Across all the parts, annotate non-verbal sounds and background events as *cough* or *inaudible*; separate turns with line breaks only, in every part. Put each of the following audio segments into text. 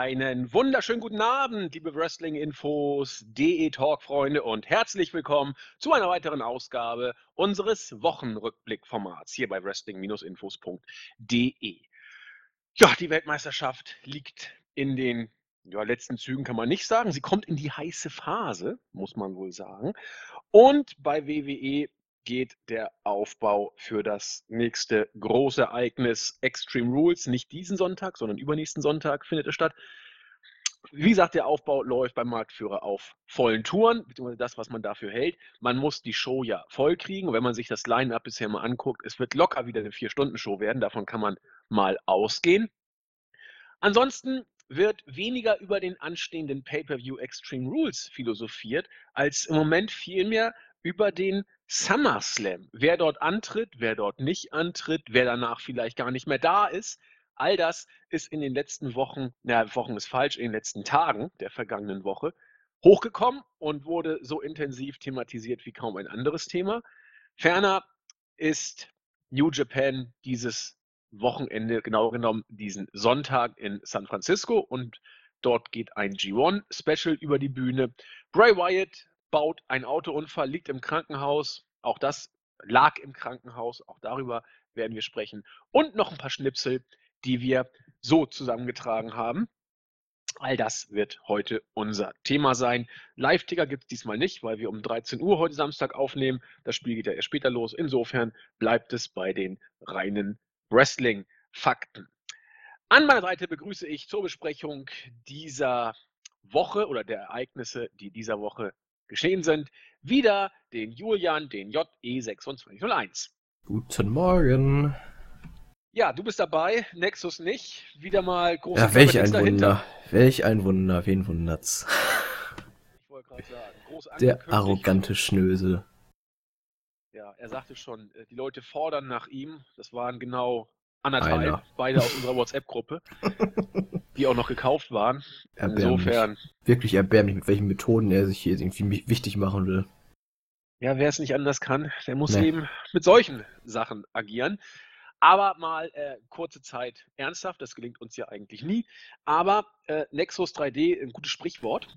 Einen wunderschönen guten Abend, liebe Wrestling-Infos, DE-Talk-Freunde und herzlich willkommen zu einer weiteren Ausgabe unseres Wochenrückblick-Formats hier bei wrestling-infos.de. Ja, die Weltmeisterschaft liegt in den ja, letzten Zügen, kann man nicht sagen. Sie kommt in die heiße Phase, muss man wohl sagen. Und bei WWE geht der Aufbau für das nächste große Ereignis Extreme Rules. Nicht diesen Sonntag, sondern übernächsten Sonntag findet es statt. Wie gesagt, der Aufbau läuft beim Marktführer auf vollen Touren, beziehungsweise das, was man dafür hält. Man muss die Show ja voll kriegen. Und wenn man sich das Line-Up bisher mal anguckt, es wird locker wieder eine Vier-Stunden-Show werden. Davon kann man mal ausgehen. Ansonsten wird weniger über den anstehenden Pay-per-View Extreme Rules philosophiert, als im Moment vielmehr über den SummerSlam. Wer dort antritt, wer dort nicht antritt, wer danach vielleicht gar nicht mehr da ist. All das ist in den letzten Wochen, na, Wochen ist falsch, in den letzten Tagen der vergangenen Woche hochgekommen und wurde so intensiv thematisiert wie kaum ein anderes Thema. Ferner ist New Japan dieses Wochenende, genau genommen diesen Sonntag in San Francisco und dort geht ein G1-Special über die Bühne. Bray Wyatt baut einen Autounfall, liegt im Krankenhaus. Auch das lag im Krankenhaus. Auch darüber werden wir sprechen. Und noch ein paar Schnipsel, die wir so zusammengetragen haben. All das wird heute unser Thema sein. Live-Ticker gibt es diesmal nicht, weil wir um 13 Uhr heute Samstag aufnehmen. Das Spiel geht ja erst später los. Insofern bleibt es bei den reinen Wrestling-Fakten. An meiner Seite begrüße ich zur Besprechung dieser Woche oder der Ereignisse, die dieser Woche geschehen sind, wieder den Julian, den JE2601.
Guten Morgen.
Ja, du bist dabei, Nexus nicht. Wieder mal große
Ja, welch ein dahinter. Wunder. Welch ein Wunder, wen wundert's?
Ich wollte gerade sagen, groß
Der arrogante Schnösel.
Ja, er sagte schon, äh, die Leute fordern nach ihm. Das waren genau anderthalb,
Einer.
beide aus unserer WhatsApp-Gruppe. *laughs* die auch noch gekauft waren.
Insofern. Wirklich erbärmlich, mit welchen Methoden er sich hier irgendwie wichtig machen will.
Ja, wer es nicht anders kann, der muss nee. eben mit solchen Sachen agieren. Aber mal äh, kurze Zeit ernsthaft, das gelingt uns ja eigentlich nie. Aber äh, Nexus 3D, ein gutes Sprichwort.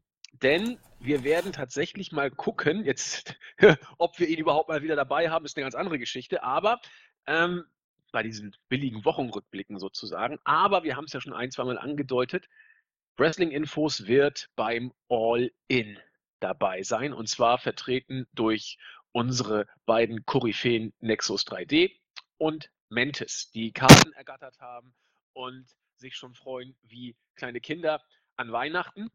Denn wir werden tatsächlich mal gucken, jetzt, *laughs* ob wir ihn überhaupt mal wieder dabei haben, ist eine ganz andere Geschichte. Aber ähm, bei diesen billigen Wochenrückblicken sozusagen. Aber wir haben es ja schon ein, zwei Mal angedeutet. Wrestling Infos wird beim All-In dabei sein und zwar vertreten durch unsere beiden Koryphäen Nexus 3D und Mantis, die Karten ergattert haben und sich schon freuen wie kleine Kinder an Weihnachten.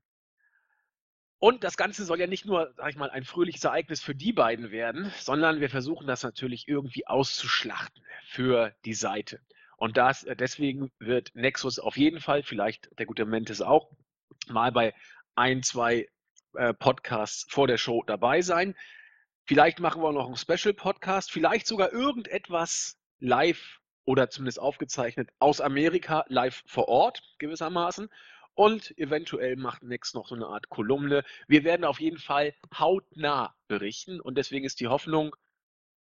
Und das Ganze soll ja nicht nur, sag ich mal, ein fröhliches Ereignis für die beiden werden, sondern wir versuchen das natürlich irgendwie auszuschlachten für die Seite. Und das, äh, deswegen wird Nexus auf jeden Fall, vielleicht der gute Mentes auch, mal bei ein, zwei äh, Podcasts vor der Show dabei sein. Vielleicht machen wir auch noch einen Special-Podcast, vielleicht sogar irgendetwas live oder zumindest aufgezeichnet aus Amerika, live vor Ort gewissermaßen. Und eventuell macht Next noch so eine Art Kolumne. Wir werden auf jeden Fall hautnah berichten und deswegen ist die Hoffnung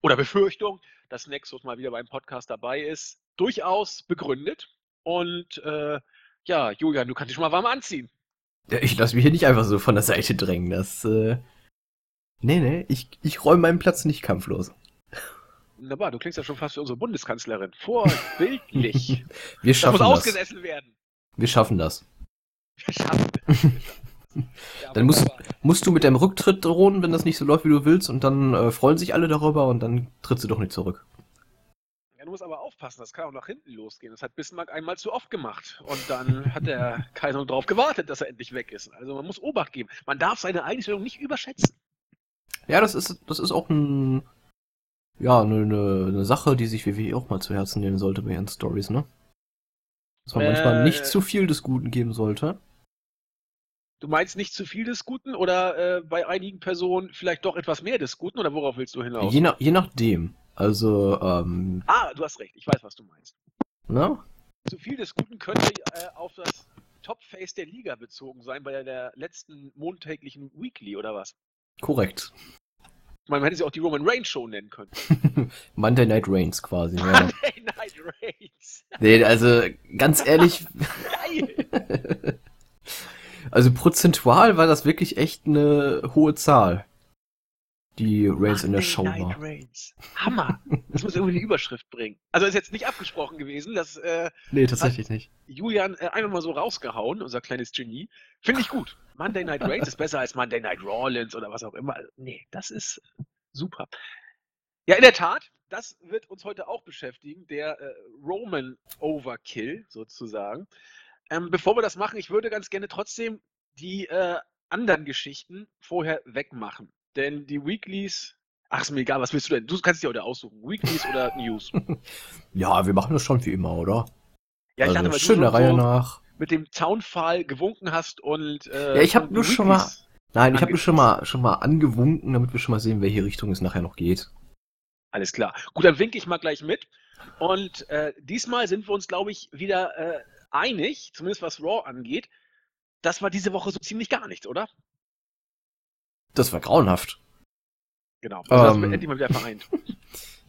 oder Befürchtung, dass Nexus mal wieder beim Podcast dabei ist, durchaus begründet. Und äh, ja, Julian, du kannst dich schon mal warm anziehen.
Ja, ich lasse mich hier nicht einfach so von der Seite drängen. Das, äh... Nee, nee, ich, ich räume meinen Platz nicht kampflos.
Wunderbar, du klingst ja schon fast wie unsere Bundeskanzlerin. Vorbildlich. *laughs*
Wir schaffen das.
Muss ausgesessen werden.
Wir schaffen das. *laughs* dann musst, musst du mit deinem Rücktritt drohen, wenn das nicht so läuft, wie du willst, und dann äh, freuen sich alle darüber und dann trittst du doch nicht zurück.
Ja, du musst aber aufpassen, das kann auch nach hinten losgehen. Das hat Bismarck einmal zu oft gemacht. Und dann hat *laughs* der Kaiser darauf gewartet, dass er endlich weg ist. Also man muss Obacht geben. Man darf seine Einstellung nicht überschätzen.
Ja, das ist, das ist auch ein, ja, eine, eine Sache, die sich WWE auch mal zu Herzen nehmen sollte bei ihren Stories, ne? Dass man äh, manchmal nicht zu viel des Guten geben sollte.
Du meinst nicht zu viel des Guten oder äh, bei einigen Personen vielleicht doch etwas mehr des Guten oder worauf willst du hinaus?
Je, nach, je nachdem. Also, ähm.
Ah, du hast recht, ich weiß, was du meinst.
Na?
Zu viel des Guten könnte äh, auf das Top-Face der Liga bezogen sein bei der letzten montäglichen Weekly oder was?
Korrekt.
Man hätte sie auch die Roman Reigns Show nennen können. *laughs*
Monday Night Reigns quasi.
Monday ja. Night Reigns.
Nee, also ganz ehrlich. *laughs* Geil. *laughs* Also prozentual war das wirklich echt eine hohe Zahl. Die Reigns in der Show war.
Reigns. Hammer. Das muss irgendwie die Überschrift bringen. Also ist jetzt nicht abgesprochen gewesen, dass äh,
Nee, tatsächlich nicht.
Julian äh, einfach mal so rausgehauen, unser kleines Genie. Finde ich gut. Monday Night Reigns ist besser als Monday Night Rollins oder was auch immer. Nee, das ist super. Ja, in der Tat, das wird uns heute auch beschäftigen, der äh, Roman Overkill sozusagen. Ähm, bevor wir das machen, ich würde ganz gerne trotzdem die äh, anderen Geschichten vorher wegmachen. Denn die Weeklies, ach, ist mir egal, was willst du denn? Du kannst dir heute aussuchen. Weeklies oder News? *laughs*
Ja, wir machen das schon wie immer, oder?
Ja,
also
dachte, weil
schön
du
der
schon
Reihe
so
nach.
mit dem Zaunpfahl gewunken hast und. Äh,
Ja, ich hab
und die
nur schon mal- Nein, ich habe nur schon mal schon mal angewunken, damit wir schon mal sehen, welche Richtung es nachher noch geht.
Alles klar. Gut, dann winke ich mal gleich mit. Und äh, diesmal sind wir uns, glaube ich, wieder äh, einig, zumindest was Raw angeht. Das war diese Woche so ziemlich gar nichts, oder?
Das war grauenhaft.
Genau. Also das
Ähm.
endlich mal wieder vereint. *laughs*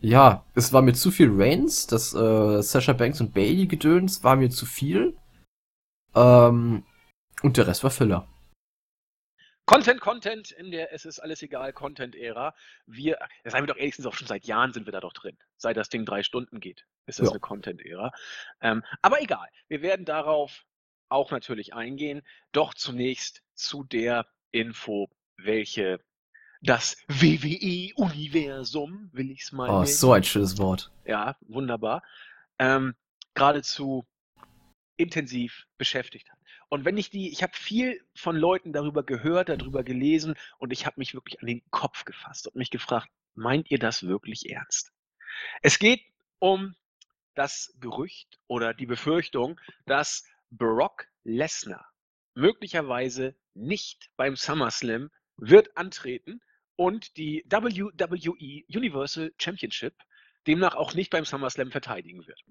Ja, es war mir zu viel Reigns, das äh, Sasha Banks und Bailey Gedöns war mir zu viel. Ähm, und der Rest war Filler.
Content, Content in der Es ist alles egal Content-Ära. Wir, seien wir doch ehrlichstens auch schon seit Jahren sind wir da doch drin. Seit das Ding drei Stunden geht, ist das
Ja.
eine Content-Ära. Ähm, aber egal, wir werden darauf auch natürlich eingehen. Doch zunächst zu der Info, welche das WWE-Universum, will ich es mal
Oh,
nennen,
so ein schönes Wort.
ja, wunderbar, ähm, geradezu intensiv beschäftigt hat. Und wenn ich die, ich habe viel von Leuten darüber gehört, darüber gelesen und ich habe mich wirklich an den Kopf gefasst und mich gefragt, meint ihr das wirklich ernst? Es geht um das Gerücht oder die Befürchtung, dass Brock Lesnar möglicherweise nicht beim SummerSlam wird antreten und die WWE Universal Championship demnach auch nicht beim SummerSlam verteidigen wird.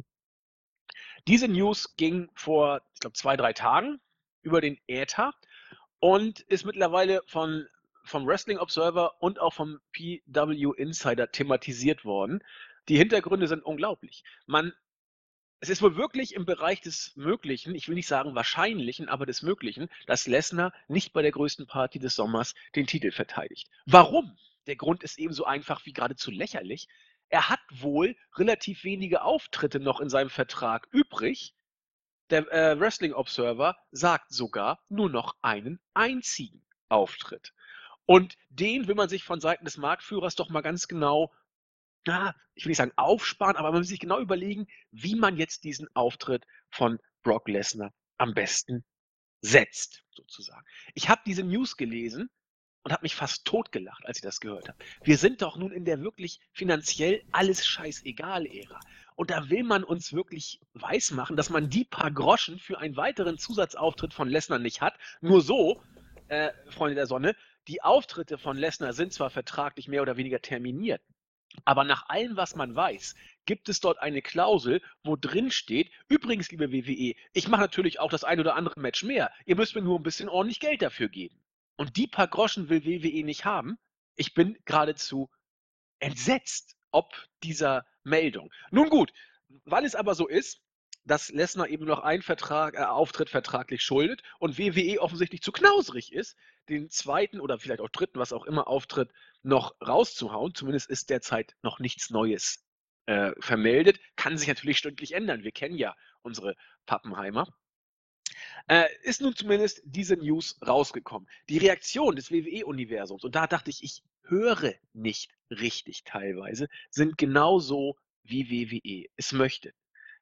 Diese News ging vor, ich glaube, zwei, drei Tagen über den Äther und ist mittlerweile von, vom Wrestling Observer und auch vom PW Insider thematisiert worden. Die Hintergründe sind unglaublich. Man, es ist wohl wirklich im Bereich des Möglichen, ich will nicht sagen Wahrscheinlichen, aber des Möglichen, dass Lesnar nicht bei der größten Party des Sommers den Titel verteidigt. Warum? Der Grund ist ebenso einfach wie geradezu lächerlich. Er hat wohl relativ wenige Auftritte noch in seinem Vertrag übrig. Der äh, Wrestling Observer sagt sogar nur noch einen einzigen Auftritt. Und den will man sich von Seiten des Marktführers doch mal ganz genau, na, ich will nicht sagen aufsparen, aber man will sich genau überlegen, wie man jetzt diesen Auftritt von Brock Lesnar am besten setzt, sozusagen. Ich habe diese News gelesen und habe mich fast totgelacht, als ich das gehört habe. Wir sind doch nun in der wirklich finanziell alles scheißegal Ära. Und da will man uns wirklich weismachen, dass man die paar Groschen für einen weiteren Zusatzauftritt von Lesnar nicht hat. Nur so, äh, Freunde der Sonne, die Auftritte von Lesnar sind zwar vertraglich mehr oder weniger terminiert, aber nach allem, was man weiß, gibt es dort eine Klausel, wo drin steht, übrigens, liebe WWE, ich mache natürlich auch das ein oder andere Match mehr. Ihr müsst mir nur ein bisschen ordentlich Geld dafür geben. Und die paar Groschen will WWE nicht haben. Ich bin geradezu entsetzt ob dieser Meldung. Nun gut, weil es aber so ist, dass Lesnar eben noch einen Vertrag, äh, Auftritt vertraglich schuldet und WWE offensichtlich zu knausrig ist, den zweiten oder vielleicht auch dritten, was auch immer Auftritt, noch rauszuhauen. Zumindest ist derzeit noch nichts Neues äh, vermeldet. Kann sich natürlich stündlich ändern. Wir kennen ja unsere Pappenheimer. Äh, ist nun zumindest diese News rausgekommen. Die Reaktion des WWE-Universums, und da dachte ich, ich höre nicht richtig teilweise, sind genauso wie WWE es möchte.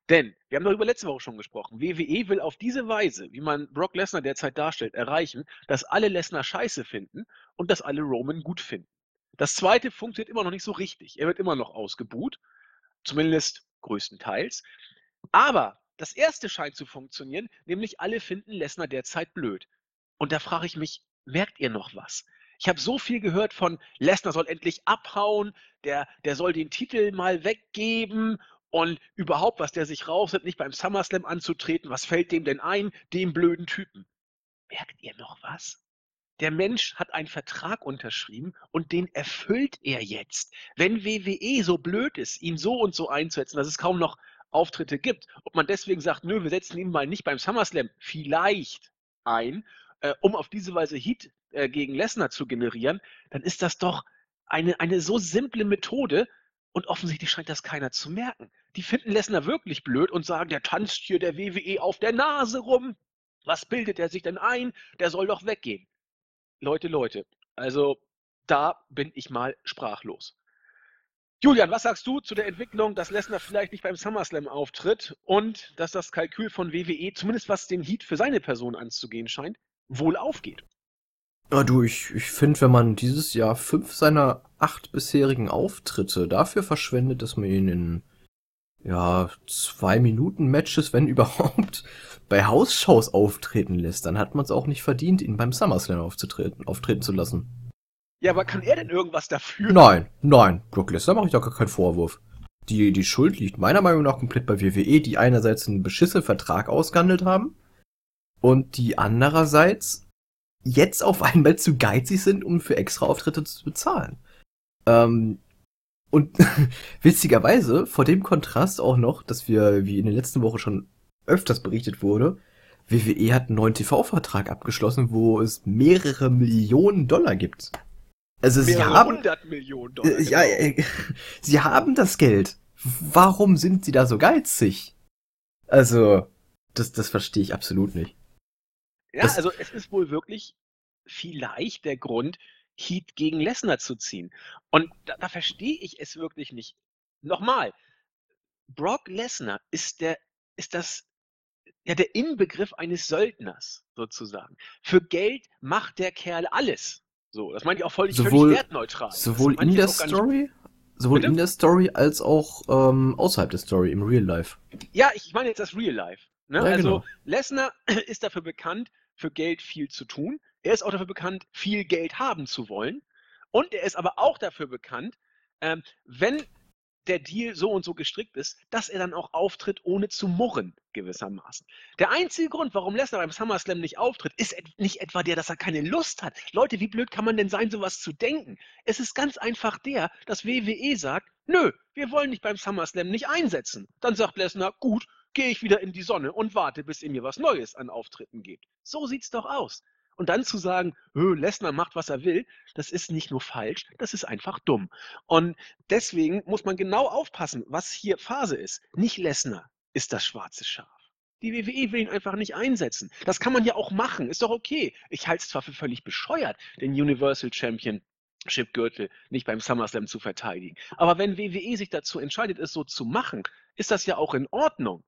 Denn, wir haben darüber letzte Woche schon gesprochen, WWE will auf diese Weise, wie man Brock Lesnar derzeit darstellt, erreichen, dass alle Lesnar scheiße finden und dass alle Roman gut finden. Das zweite funktioniert immer noch nicht so richtig. Er wird immer noch ausgebuht, zumindest größtenteils. Aber das erste scheint zu funktionieren, nämlich alle finden Lesnar derzeit blöd. Und da frage ich mich, merkt ihr noch was? Ich habe so viel gehört von Lesnar soll endlich abhauen, der, der soll den Titel mal weggeben und überhaupt, was der sich rausnimmt, nicht beim SummerSlam anzutreten. Was fällt dem denn ein, dem blöden Typen? Merkt ihr noch was? Der Mensch hat einen Vertrag unterschrieben und den erfüllt er jetzt. Wenn WWE so blöd ist, ihn so und so einzusetzen, dass es kaum noch Auftritte gibt, ob man deswegen sagt, nö, wir setzen ihn mal nicht beim SummerSlam vielleicht ein, äh, um auf diese Weise Heat äh, gegen Lesnar zu generieren, dann ist das doch eine, eine so simple Methode und offensichtlich scheint das keiner zu merken. Die finden Lesnar wirklich blöd und sagen, der tanzt hier der WWE auf der Nase rum. Was bildet er sich denn ein? Der soll doch weggehen. Leute, Leute, also da bin ich mal sprachlos. Julian, was sagst du zu der Entwicklung, dass Lesnar vielleicht nicht beim SummerSlam auftritt und dass das Kalkül von WWE, zumindest was den Heat für seine Person anzugehen scheint, wohl aufgeht?
Ja, du, ich, ich finde, wenn man dieses Jahr fünf seiner acht bisherigen Auftritte dafür verschwendet, dass man ihn in ja, zwei Minuten Matches, wenn *laughs* überhaupt, bei Hausshows auftreten lässt, dann hat man es auch nicht verdient, ihn beim SummerSlam aufzutreten, auftreten zu lassen.
Ja, aber kann er denn irgendwas dafür?
Nein, nein, Brock Lesnar mache ich da gar keinen Vorwurf. Die, die Schuld liegt meiner Meinung nach komplett bei WWE, die einerseits einen beschissenen Vertrag ausgehandelt haben und die andererseits jetzt auf *laughs* einmal zu geizig sind, um für extra Auftritte zu bezahlen. Ähm, und *laughs* witzigerweise, vor dem Kontrast auch noch, dass wir, wie in der letzten Woche schon öfters berichtet wurde, WWE hat einen neuen TV-Vertrag abgeschlossen, wo es mehrere Millionen Dollar gibt. Also sie haben
100 Millionen Dollar.
Äh, ja,
genau.
äh, *laughs* sie haben das Geld. Warum sind sie da so geizig? Also, das, das verstehe ich absolut nicht.
Ja,
das-
also es ist wohl wirklich vielleicht der Grund, Heat gegen Lesnar zu ziehen. Und da, da verstehe ich es wirklich nicht. Nochmal, Brock Lesnar ist der, ist das, ja, der Inbegriff eines Söldners, sozusagen. Für Geld macht der Kerl alles. So, das meine ich auch völlig,
Sowohl-
völlig wertneutral.
Sowohl in der Story, sowohl
Bitte?
in der Story als auch ähm, außerhalb der Story, im Real Life.
Ja, ich meine jetzt das Real Life. Ne?
Ja,
also
genau.
Lesnar *clears throat* ist dafür bekannt, für Geld viel zu tun. Er ist auch dafür bekannt, viel Geld haben zu wollen. Und er ist aber auch dafür bekannt, ähm, wenn der Deal so und so gestrickt ist, dass er dann auch auftritt, ohne zu murren, gewissermaßen. Der einzige Grund, warum Lesnar beim SummerSlam nicht auftritt, ist nicht etwa der, dass er keine Lust hat. Leute, wie blöd kann man denn sein, sowas zu denken? Es ist ganz einfach der, dass WWE sagt, nö, wir wollen dich beim SummerSlam nicht einsetzen. Dann sagt Lesnar, gut, gehe ich wieder in die Sonne und warte, bis ihr mir was Neues an Auftritten gebt. So sieht's doch aus. Und dann zu sagen, "Hö, Lesnar macht, was er will, das ist nicht nur falsch, das ist einfach dumm. Und deswegen muss man genau aufpassen, was hier Phase ist. Nicht Lesnar ist das schwarze Schaf. Die WWE will ihn einfach nicht einsetzen. Das kann man ja auch machen, ist doch okay. Ich halte es zwar für völlig bescheuert, den Universal Championship Gürtel nicht beim SummerSlam zu verteidigen. Aber wenn WWE sich dazu entscheidet, es so zu machen, ist das ja auch in Ordnung.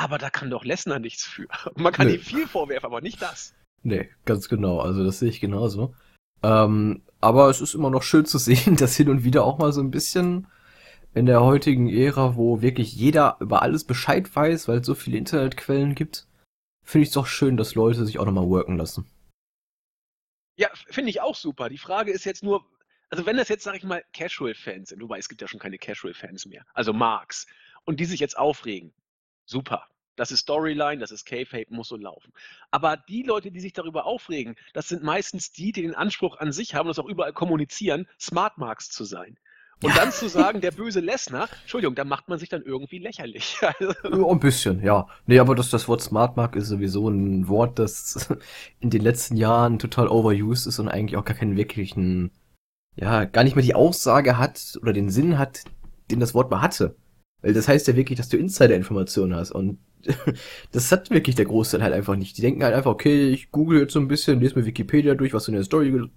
Aber da kann doch Lesnar nichts für. *laughs* Man kann
Nö.
ihm viel vorwerfen, aber nicht das.
Nee, ganz genau. Also das sehe ich genauso. Ähm, aber es ist immer noch schön zu *laughs* sehen, dass hin und wieder auch mal so ein bisschen in der heutigen Ära, wo wirklich jeder über alles Bescheid weiß, weil es so viele Internetquellen gibt, finde ich es doch schön, dass Leute sich auch nochmal worken lassen.
Ja, finde ich auch super. Die Frage ist jetzt nur, also wenn das jetzt, sag ich mal, Casual-Fans sind, wobei es gibt ja schon keine Casual-Fans mehr, also Marks, und die sich jetzt aufregen, super. Das ist Storyline, das ist K-Fape, muss so laufen. Aber die Leute, die sich darüber aufregen, das sind meistens die, die den Anspruch an sich haben und das auch überall kommunizieren, Smart Marks zu sein. Und dann zu sagen, der *laughs* böse Lesnar, Entschuldigung, da macht man sich dann irgendwie lächerlich. *laughs* Also,
Ja, ein bisschen, ja. Nee, aber das, das Wort Smart Mark ist sowieso ein Wort, das *laughs* in den letzten Jahren total overused ist und eigentlich auch gar keinen wirklichen, ja, gar nicht mehr die Aussage hat oder den Sinn hat, den das Wort mal hatte. Weil das heißt ja wirklich, dass du Insider-Informationen hast und *laughs* das hat wirklich der Großteil halt einfach nicht. Die denken halt einfach, okay, ich google jetzt so ein bisschen, lese mir Wikipedia durch, was in der Story in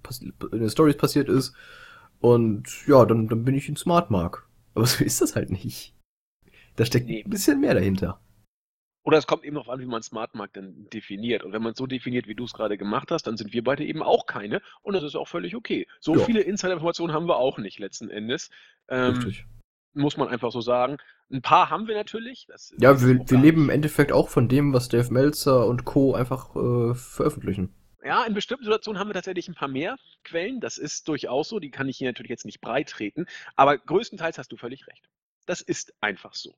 den Stories passiert ist und ja, dann, dann bin ich ein Smart Mark. Aber *laughs* so ist das halt nicht. Da steckt
Nee.
ein bisschen mehr dahinter.
Oder es kommt eben noch an, wie man Smart Mark dann definiert. Und wenn man es so definiert, wie du es gerade gemacht hast, dann sind wir beide eben auch keine. Und das ist auch völlig okay. So
Ja.
viele Insider-Informationen haben wir auch nicht letzten Endes. Ähm,
Richtig.
Muss man einfach so sagen. Ein paar haben wir natürlich. Das
Ja, wir, wir leben im Endeffekt auch von dem, was Dave Meltzer und Co. einfach äh, veröffentlichen.
Ja, in bestimmten Situationen haben wir tatsächlich ein paar mehr Quellen. Das ist durchaus so. Die kann ich hier natürlich jetzt nicht breit treten. Aber größtenteils hast du völlig recht. Das ist einfach so.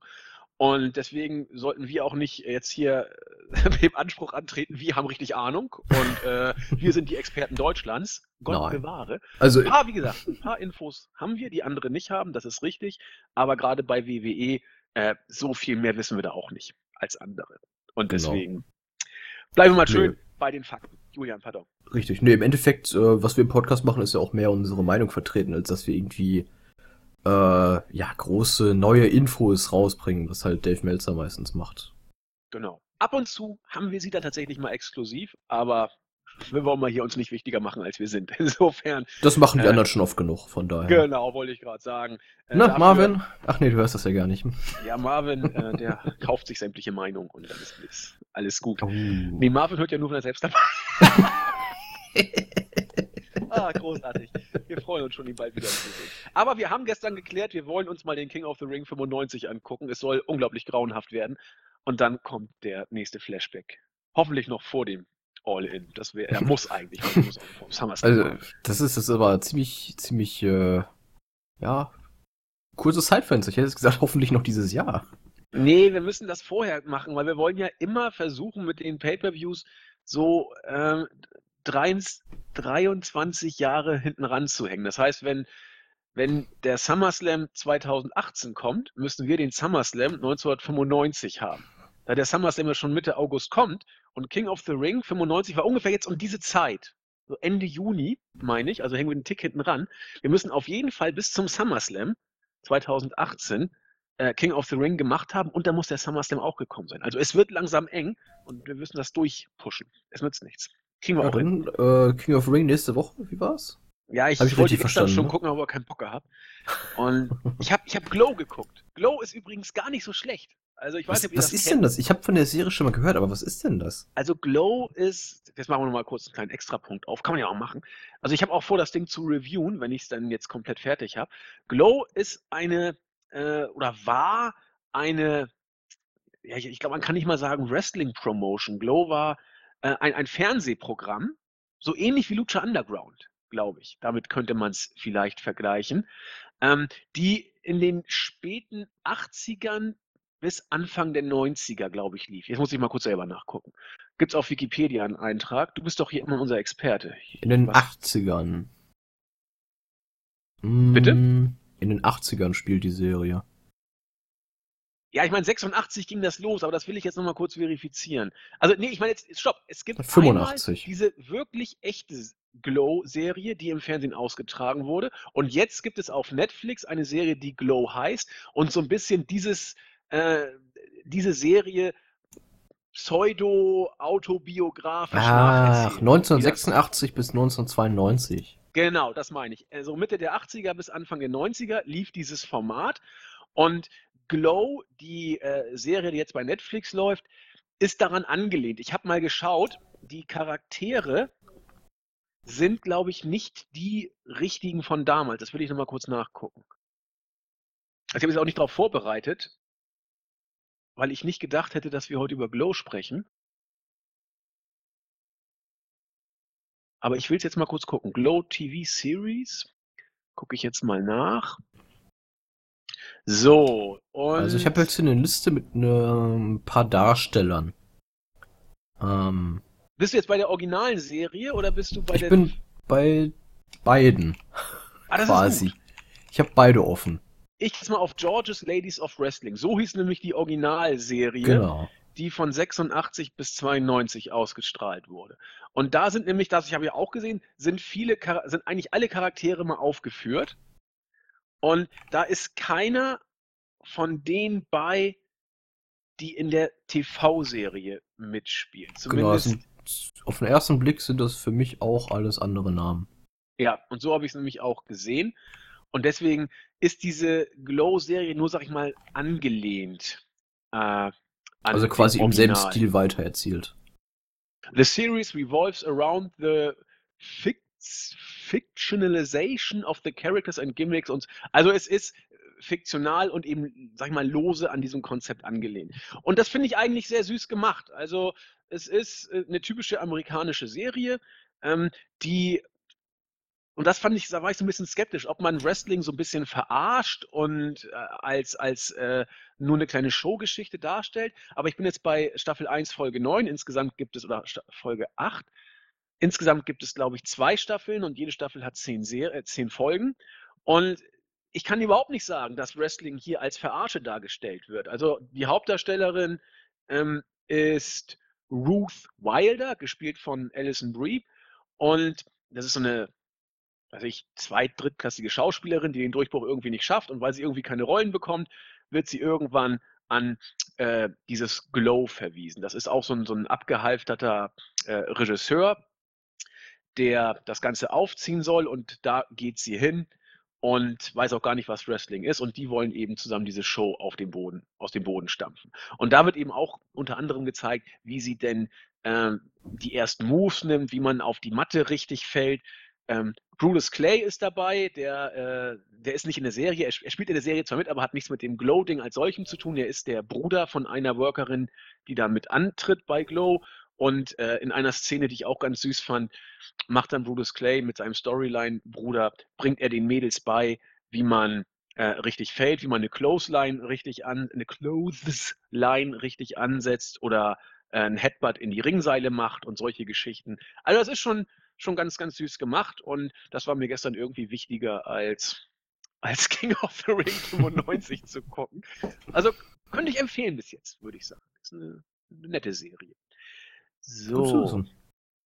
Und deswegen sollten wir auch nicht jetzt hier äh, mit *laughs* dem Anspruch antreten, wir haben richtig Ahnung und äh, wir sind die Experten Deutschlands. Gott
Nein.
bewahre.
Also,
Ein paar, wie gesagt, ein paar Infos haben wir, die andere nicht haben, das ist richtig. Aber gerade bei WWE, äh, so viel mehr wissen wir da auch nicht als andere. Und
Genau.
deswegen bleiben wir mal
Nee.
schön bei den Fakten. Julian, pardon.
Richtig. Nee, im Endeffekt, äh, was wir im Podcast machen, ist ja auch mehr unsere Meinung vertreten, als dass wir irgendwie äh, ja, große neue Infos rausbringen, was halt Dave Meltzer meistens macht.
Genau. Ab und zu haben wir sie da tatsächlich mal exklusiv, aber wir wollen mal hier uns nicht wichtiger machen, als wir sind. *laughs* Insofern.
Das machen die
Äh,
anderen schon oft genug, von daher.
Genau, wollte ich gerade sagen. Äh,
Na,
dafür-
Marvin? Ach nee, du hörst das ja gar nicht.
Ja, Marvin, äh, der *laughs* kauft sich sämtliche Meinungen und dann ist alles, alles gut.
Oh.
Nee, Marvin hört ja nur, wenn er selbst dabei *laughs* Ah, großartig. Wir freuen uns schon, ihn bald wieder zu sehen. Aber wir haben gestern geklärt, wir wollen uns mal den King of the Ring 95 angucken. Es soll unglaublich grauenhaft werden. Und dann kommt der nächste Flashback. Hoffentlich noch vor dem All-In. Das wäre, er muss eigentlich, muss
Also, das ist jetzt aber ziemlich, ziemlich, äh, ja, kurzes Zeitfenster. Ich hätte jetzt gesagt, hoffentlich noch dieses Jahr.
Nee, wir müssen das vorher machen, weil wir wollen ja immer versuchen, mit den Pay-Per-Views so ähm, 23 23 Jahre hinten ranzuhängen. Das heißt, wenn, wenn der SummerSlam 2018 kommt, müssen wir den SummerSlam 1995 haben. Da der SummerSlam ja schon Mitte August kommt und King of the Ring 95 war ungefähr jetzt um diese Zeit, so Ende Juni, meine ich, also hängen wir den Tick hinten ran. Wir müssen auf jeden Fall bis zum SummerSlam 2018 äh, King of the Ring gemacht haben und da muss der SummerSlam auch gekommen sein. Also es wird langsam eng und wir müssen das durchpushen. Es nützt nichts. Kriegen wir auch hin.
äh, King of Ring nächste Woche, wie war's?
Ja, ich,
Hab ich
wollte gestern
verstanden,
schon
ne?
gucken, aber keinen Bock gehabt. Und *laughs* ich habe ich hab Glow geguckt. Glow ist übrigens gar nicht so schlecht. Also ich weiß
Was,
nicht, ob ihr
was
das
ist
kennt.
denn das? Ich habe von der Serie schon mal gehört, aber was ist denn das?
Also Glow ist, jetzt machen wir nochmal kurz einen kleinen Extrapunkt auf, kann man ja auch machen. Also ich habe auch vor, das Ding zu reviewen, wenn ich es dann jetzt komplett fertig habe. Glow ist eine, äh, oder war eine, ja, ich, ich glaube, man kann nicht mal sagen Wrestling-Promotion. Glow war äh, ein, ein Fernsehprogramm, so ähnlich wie Lucha Underground, glaube ich. Damit könnte man es vielleicht vergleichen. Ähm, die in den späten 80ern bis Anfang der 90er, glaube ich, lief. Jetzt muss ich mal kurz selber nachgucken. Gibt es auf Wikipedia einen Eintrag? Du bist doch hier immer unser Experte.
In den
Was?
80ern.
Bitte?
Mm, In den 80ern spielt die Serie.
Ja, ich meine, 86 ging das los, aber das will ich jetzt nochmal kurz verifizieren. Also, nee, ich meine jetzt, stopp, es gibt
85.
einmal diese wirklich echte Glow-Serie, die im Fernsehen ausgetragen wurde. Und jetzt gibt es auf Netflix eine Serie, die Glow heißt und so ein bisschen dieses, äh, diese Serie pseudo-autobiografisch
Ach,
nacherzählt.
1986 bis 1992.
Genau, das meine ich. Also Mitte der 80er bis Anfang der 90er lief dieses Format und Glow, die äh, Serie, die jetzt bei Netflix läuft, ist daran angelehnt. Ich habe mal geschaut, die Charaktere sind, glaube ich, nicht die richtigen von damals. Das will ich nochmal kurz nachgucken. Also ich habe mich auch nicht darauf vorbereitet, weil ich nicht gedacht hätte, dass wir heute über Glow sprechen. Aber ich will es jetzt mal kurz gucken. Glow TV Series. Gucke ich jetzt mal nach. So, und.
Also ich habe jetzt hier eine Liste mit ein paar Darstellern. Ähm,
Bist du jetzt bei der originalen Serie oder bist du bei
ich
der.
bin bei beiden
ah, das
quasi.
Ist gut.
Ich habe beide offen.
Ich jetzt mal auf George's Ladies of Wrestling. So hieß nämlich die Originalserie,
Genau.
die von 86 bis 92 ausgestrahlt wurde. Und da sind nämlich, das ich habe ja auch gesehen, sind viele, sind eigentlich alle Charaktere mal aufgeführt. Und da ist keiner von denen bei, die in der TV-Serie mitspielen.
Genau, es
Zumindest
sind, auf den ersten Blick sind das für mich auch alles andere Namen.
Ja, und so habe ich es nämlich auch gesehen. Und deswegen ist diese Glow-Serie nur, sag ich mal, angelehnt. Äh, an
Also quasi im selben. Stil weitererzählt.
The series revolves around the fic fictionalization of the characters and gimmicks und also es ist fiktional und eben, sag ich mal, lose an diesem Konzept angelehnt. Und das finde ich eigentlich sehr süß gemacht. Also es ist äh, eine typische amerikanische Serie, ähm, die und das fand ich, da war ich so ein bisschen skeptisch, ob man Wrestling so ein bisschen verarscht und äh, als, als äh, nur eine kleine Showgeschichte darstellt. Aber ich bin jetzt bei Staffel 1, Folge 9. Insgesamt gibt es, oder Folge 8. Insgesamt gibt es, glaube ich, zwei Staffeln und jede Staffel hat zehn, Ser äh, zehn Folgen. Und ich kann überhaupt nicht sagen, dass Wrestling hier als Verarsche dargestellt wird. Also die Hauptdarstellerin ähm, ist Ruth Wilder, gespielt von Alison Brie. Und das ist so eine, weiß ich, zweit-, drittklassige Schauspielerin, die den Durchbruch irgendwie nicht schafft. Und weil sie irgendwie keine Rollen bekommt, wird sie irgendwann an äh, dieses Glow verwiesen. Das ist auch so ein, so ein abgehalfterter äh, Regisseur, der das Ganze aufziehen soll und da geht sie hin und weiß auch gar nicht, was Wrestling ist und die wollen eben zusammen diese Show auf dem Boden, aus dem Boden stampfen. Und da wird eben auch unter anderem gezeigt, wie sie denn ähm, die ersten Moves nimmt, wie man auf die Matte richtig fällt. Ähm, Brutus Clay ist dabei, der, äh, der ist nicht in der Serie, er, er, spielt in der Serie zwar mit, aber hat nichts mit dem Glow-Ding als solchem zu tun. Er ist der Bruder von einer Workerin, die da mit antritt bei Glow und äh, in einer Szene, die ich auch ganz süß fand, macht dann Brutus Clay mit seinem Storyline-Bruder, bringt er den Mädels bei, wie man äh, richtig fällt, wie man eine Clothesline richtig an, eine Clothesline richtig ansetzt oder äh, ein Headbutt in die Ringseile macht und solche Geschichten. Also das ist schon, schon ganz, ganz süß gemacht und das war mir gestern irgendwie wichtiger als, als *laughs* King of the Ring 95 *laughs* zu gucken. Also könnte ich empfehlen bis jetzt, würde ich sagen. Das ist eine, eine nette Serie.
So.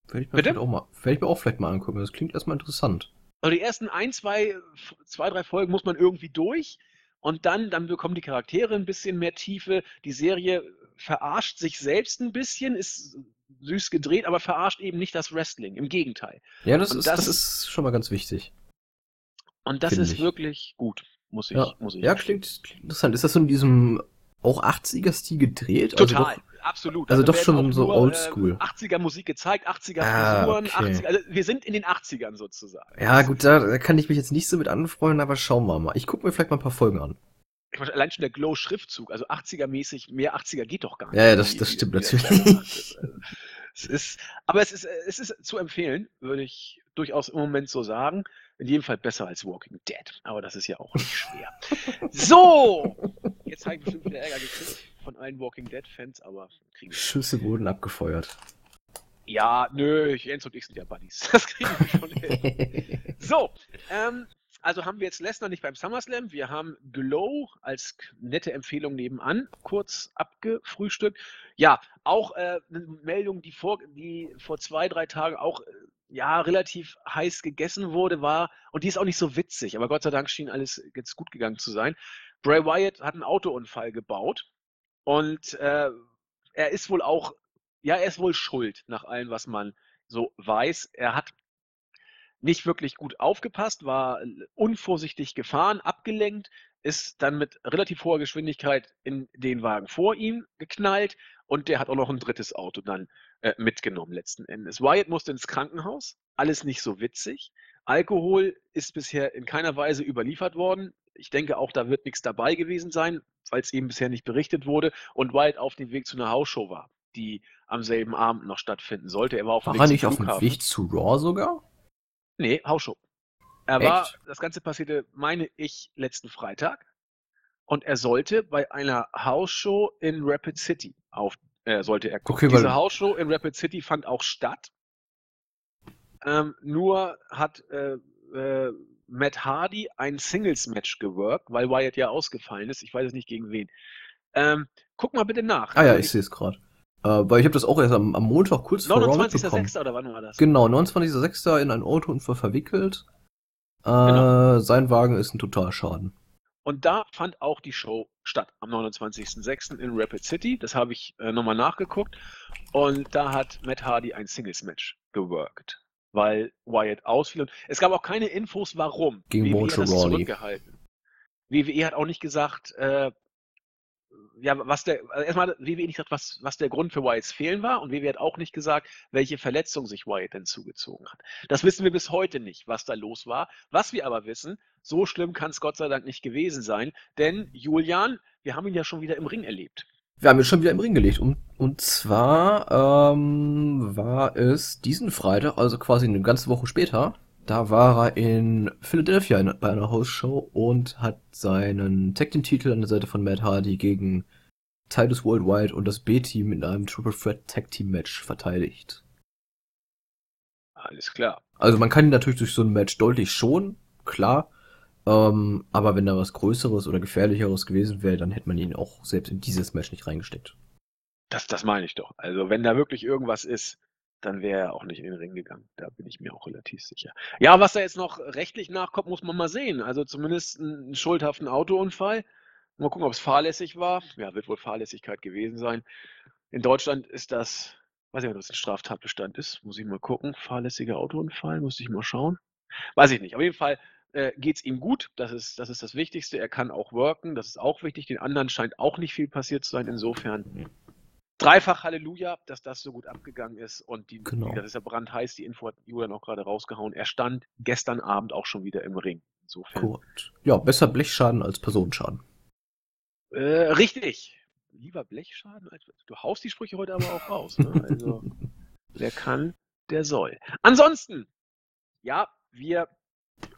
Werde ich, mir Bitte? Auch mal, werde ich mir auch vielleicht mal angucken. Das klingt erstmal interessant.
Also die ersten ein, zwei, zwei, drei Folgen muss man irgendwie durch. Und dann, dann bekommen die Charaktere ein bisschen mehr Tiefe. Die Serie verarscht sich selbst ein bisschen, ist süß gedreht, aber verarscht eben nicht das Wrestling. Im Gegenteil.
Ja, das, ist, das, das ist schon mal ganz wichtig.
Und das ist ich. wirklich gut, muss ich,
ja,
muss ich
Ja, klingt, klingt interessant. Ist das so in diesem auch 80er-Stil gedreht?
Also Total. Also absolut.
Also, also doch schon so oldschool.
Äh, 80er Musik gezeigt, 80er ah, Frisuren, okay. 80er, also wir sind in den 80ern sozusagen.
Ja, gut, da, da, kann ich mich jetzt nicht so mit anfreunden, aber schauen wir mal. Ich gucke mir vielleicht mal ein paar Folgen an.
Ich meine, allein schon der Glow-Schriftzug, also 80er-mäßig, mehr 80er geht doch gar nicht.
Ja, ja, das, das stimmt natürlich.
es ist, aber es ist, es ist zu empfehlen, würde ich durchaus im Moment so sagen. In jedem Fall besser als Walking Dead. Aber das ist ja auch nicht schwer. *laughs* so! Jetzt habe ich bestimmt wieder Ärger gekriegt von allen Walking Dead-Fans, aber
kriegen wir. Schüsse wurden abgefeuert.
Ja, nö, Jens und ich sind ja Buddies. *laughs* Das kriegen wir schon hin. *laughs* so, ähm, also haben wir jetzt Lesnar nicht beim SummerSlam. Wir haben Glow als nette Empfehlung nebenan kurz abgefrühstückt. Ja, auch äh, eine Meldung, die vor, die vor zwei, drei Tagen auch äh, ja, relativ heiß gegessen wurde, war, und die ist auch nicht so witzig, aber Gott sei Dank schien alles jetzt gut gegangen zu sein. Bray Wyatt hat einen Autounfall gebaut und äh, er ist wohl auch, ja, er ist wohl schuld nach allem, was man so weiß. Er hat nicht wirklich gut aufgepasst, war unvorsichtig gefahren, abgelenkt, ist dann mit relativ hoher Geschwindigkeit in den Wagen vor ihm geknallt und der hat auch noch ein drittes Auto dann äh, mitgenommen letzten Endes. Wyatt musste ins Krankenhaus, alles nicht so witzig. Alkohol ist bisher in keiner Weise überliefert worden. Ich denke auch, da wird nichts dabei gewesen sein, weil es eben bisher nicht berichtet wurde und Wyatt auf dem Weg zu einer Hausshow war, die am selben Abend noch stattfinden sollte. Er war auf
dem Weg, nicht auf dem Weg zu Raw sogar?
Nee, Hausshow. Er Echt? war, das Ganze passierte, meine ich, letzten Freitag. Und er sollte bei einer Hausshow in Rapid City auf, äh, sollte er gucken. Okay, Diese Hausshow in Rapid City fand auch statt. Ähm, nur hat äh, äh, Matt Hardy ein Singles-Match geworkt, weil Wyatt ja ausgefallen ist. Ich weiß es nicht gegen wen. Ähm, guck mal bitte nach.
Ah ja, ich sehe es gerade. Äh, weil ich habe das auch erst am, am Montag kurz
29. vor 29.06. oder wann war das?
Genau, 29.06. in ein Autounfall verwickelt. Äh, genau. Sein Wagen ist ein Totalschaden.
Und da fand auch die Show statt, am 29.06. in Rapid City. Das habe ich äh, nochmal nachgeguckt. Und da hat Matt Hardy ein Singles-Match geworkt, weil Wyatt ausfiel. Und es gab auch keine Infos, warum.
Gegen WWE hat das
zurückgehalten. WWE hat auch nicht gesagt, äh, ja, was der, also erstmal WWE nicht gesagt, was, was der Grund für Wyatts Fehlen war und WWE hat auch nicht gesagt, welche Verletzung sich Wyatt denn zugezogen hat. Das wissen wir bis heute nicht, was da los war. Was wir aber wissen, so schlimm kann es Gott sei Dank nicht gewesen sein, denn Julian, wir haben ihn ja schon wieder im Ring erlebt.
Wir haben ihn schon wieder im Ring gelegt und, und zwar ähm, war es diesen Freitag, also quasi eine ganze Woche später, da war er in Philadelphia in, bei einer Hausshow und hat seinen Tag Team Titel an der Seite von Matt Hardy gegen Titus Worldwide und das B-Team in einem Triple Threat Tag Team Match verteidigt.
Alles klar.
Also man kann ihn natürlich durch so ein Match deutlich schon, klar. Ähm, aber wenn da was Größeres oder Gefährlicheres gewesen wäre, dann hätte man ihn auch selbst in dieses Match nicht reingesteckt.
Das, das meine ich doch. Also, wenn da wirklich irgendwas ist, dann wäre er auch nicht in den Ring gegangen. Da bin ich mir auch relativ sicher. Ja, was da jetzt noch rechtlich nachkommt, muss man mal sehen. Also zumindest einen schuldhaften Autounfall. Mal gucken, ob es fahrlässig war. Ja, wird wohl Fahrlässigkeit gewesen sein. In Deutschland ist das, weiß ich nicht, ob das ein Straftatbestand ist. Muss ich mal gucken. Fahrlässiger Autounfall, muss ich mal schauen. Weiß ich nicht. Auf jeden Fall äh, geht es ihm gut. Das ist, das ist das Wichtigste. Er kann auch worken. Das ist auch wichtig. Den anderen scheint auch nicht viel passiert zu sein. Insofern dreifach Halleluja, dass das so gut abgegangen ist. Und die,
Genau.
das ist ja brandheiß. Die Info hat Julian auch gerade rausgehauen. Er stand gestern Abend auch schon wieder im Ring. Insofern.
Korrekt. Ja, besser Blechschaden als Personenschaden.
Äh, richtig. Lieber Blechschaden als. Du haust die Sprüche heute aber auch raus. Ne? Also, *laughs* wer kann, der soll. Ansonsten, ja, wir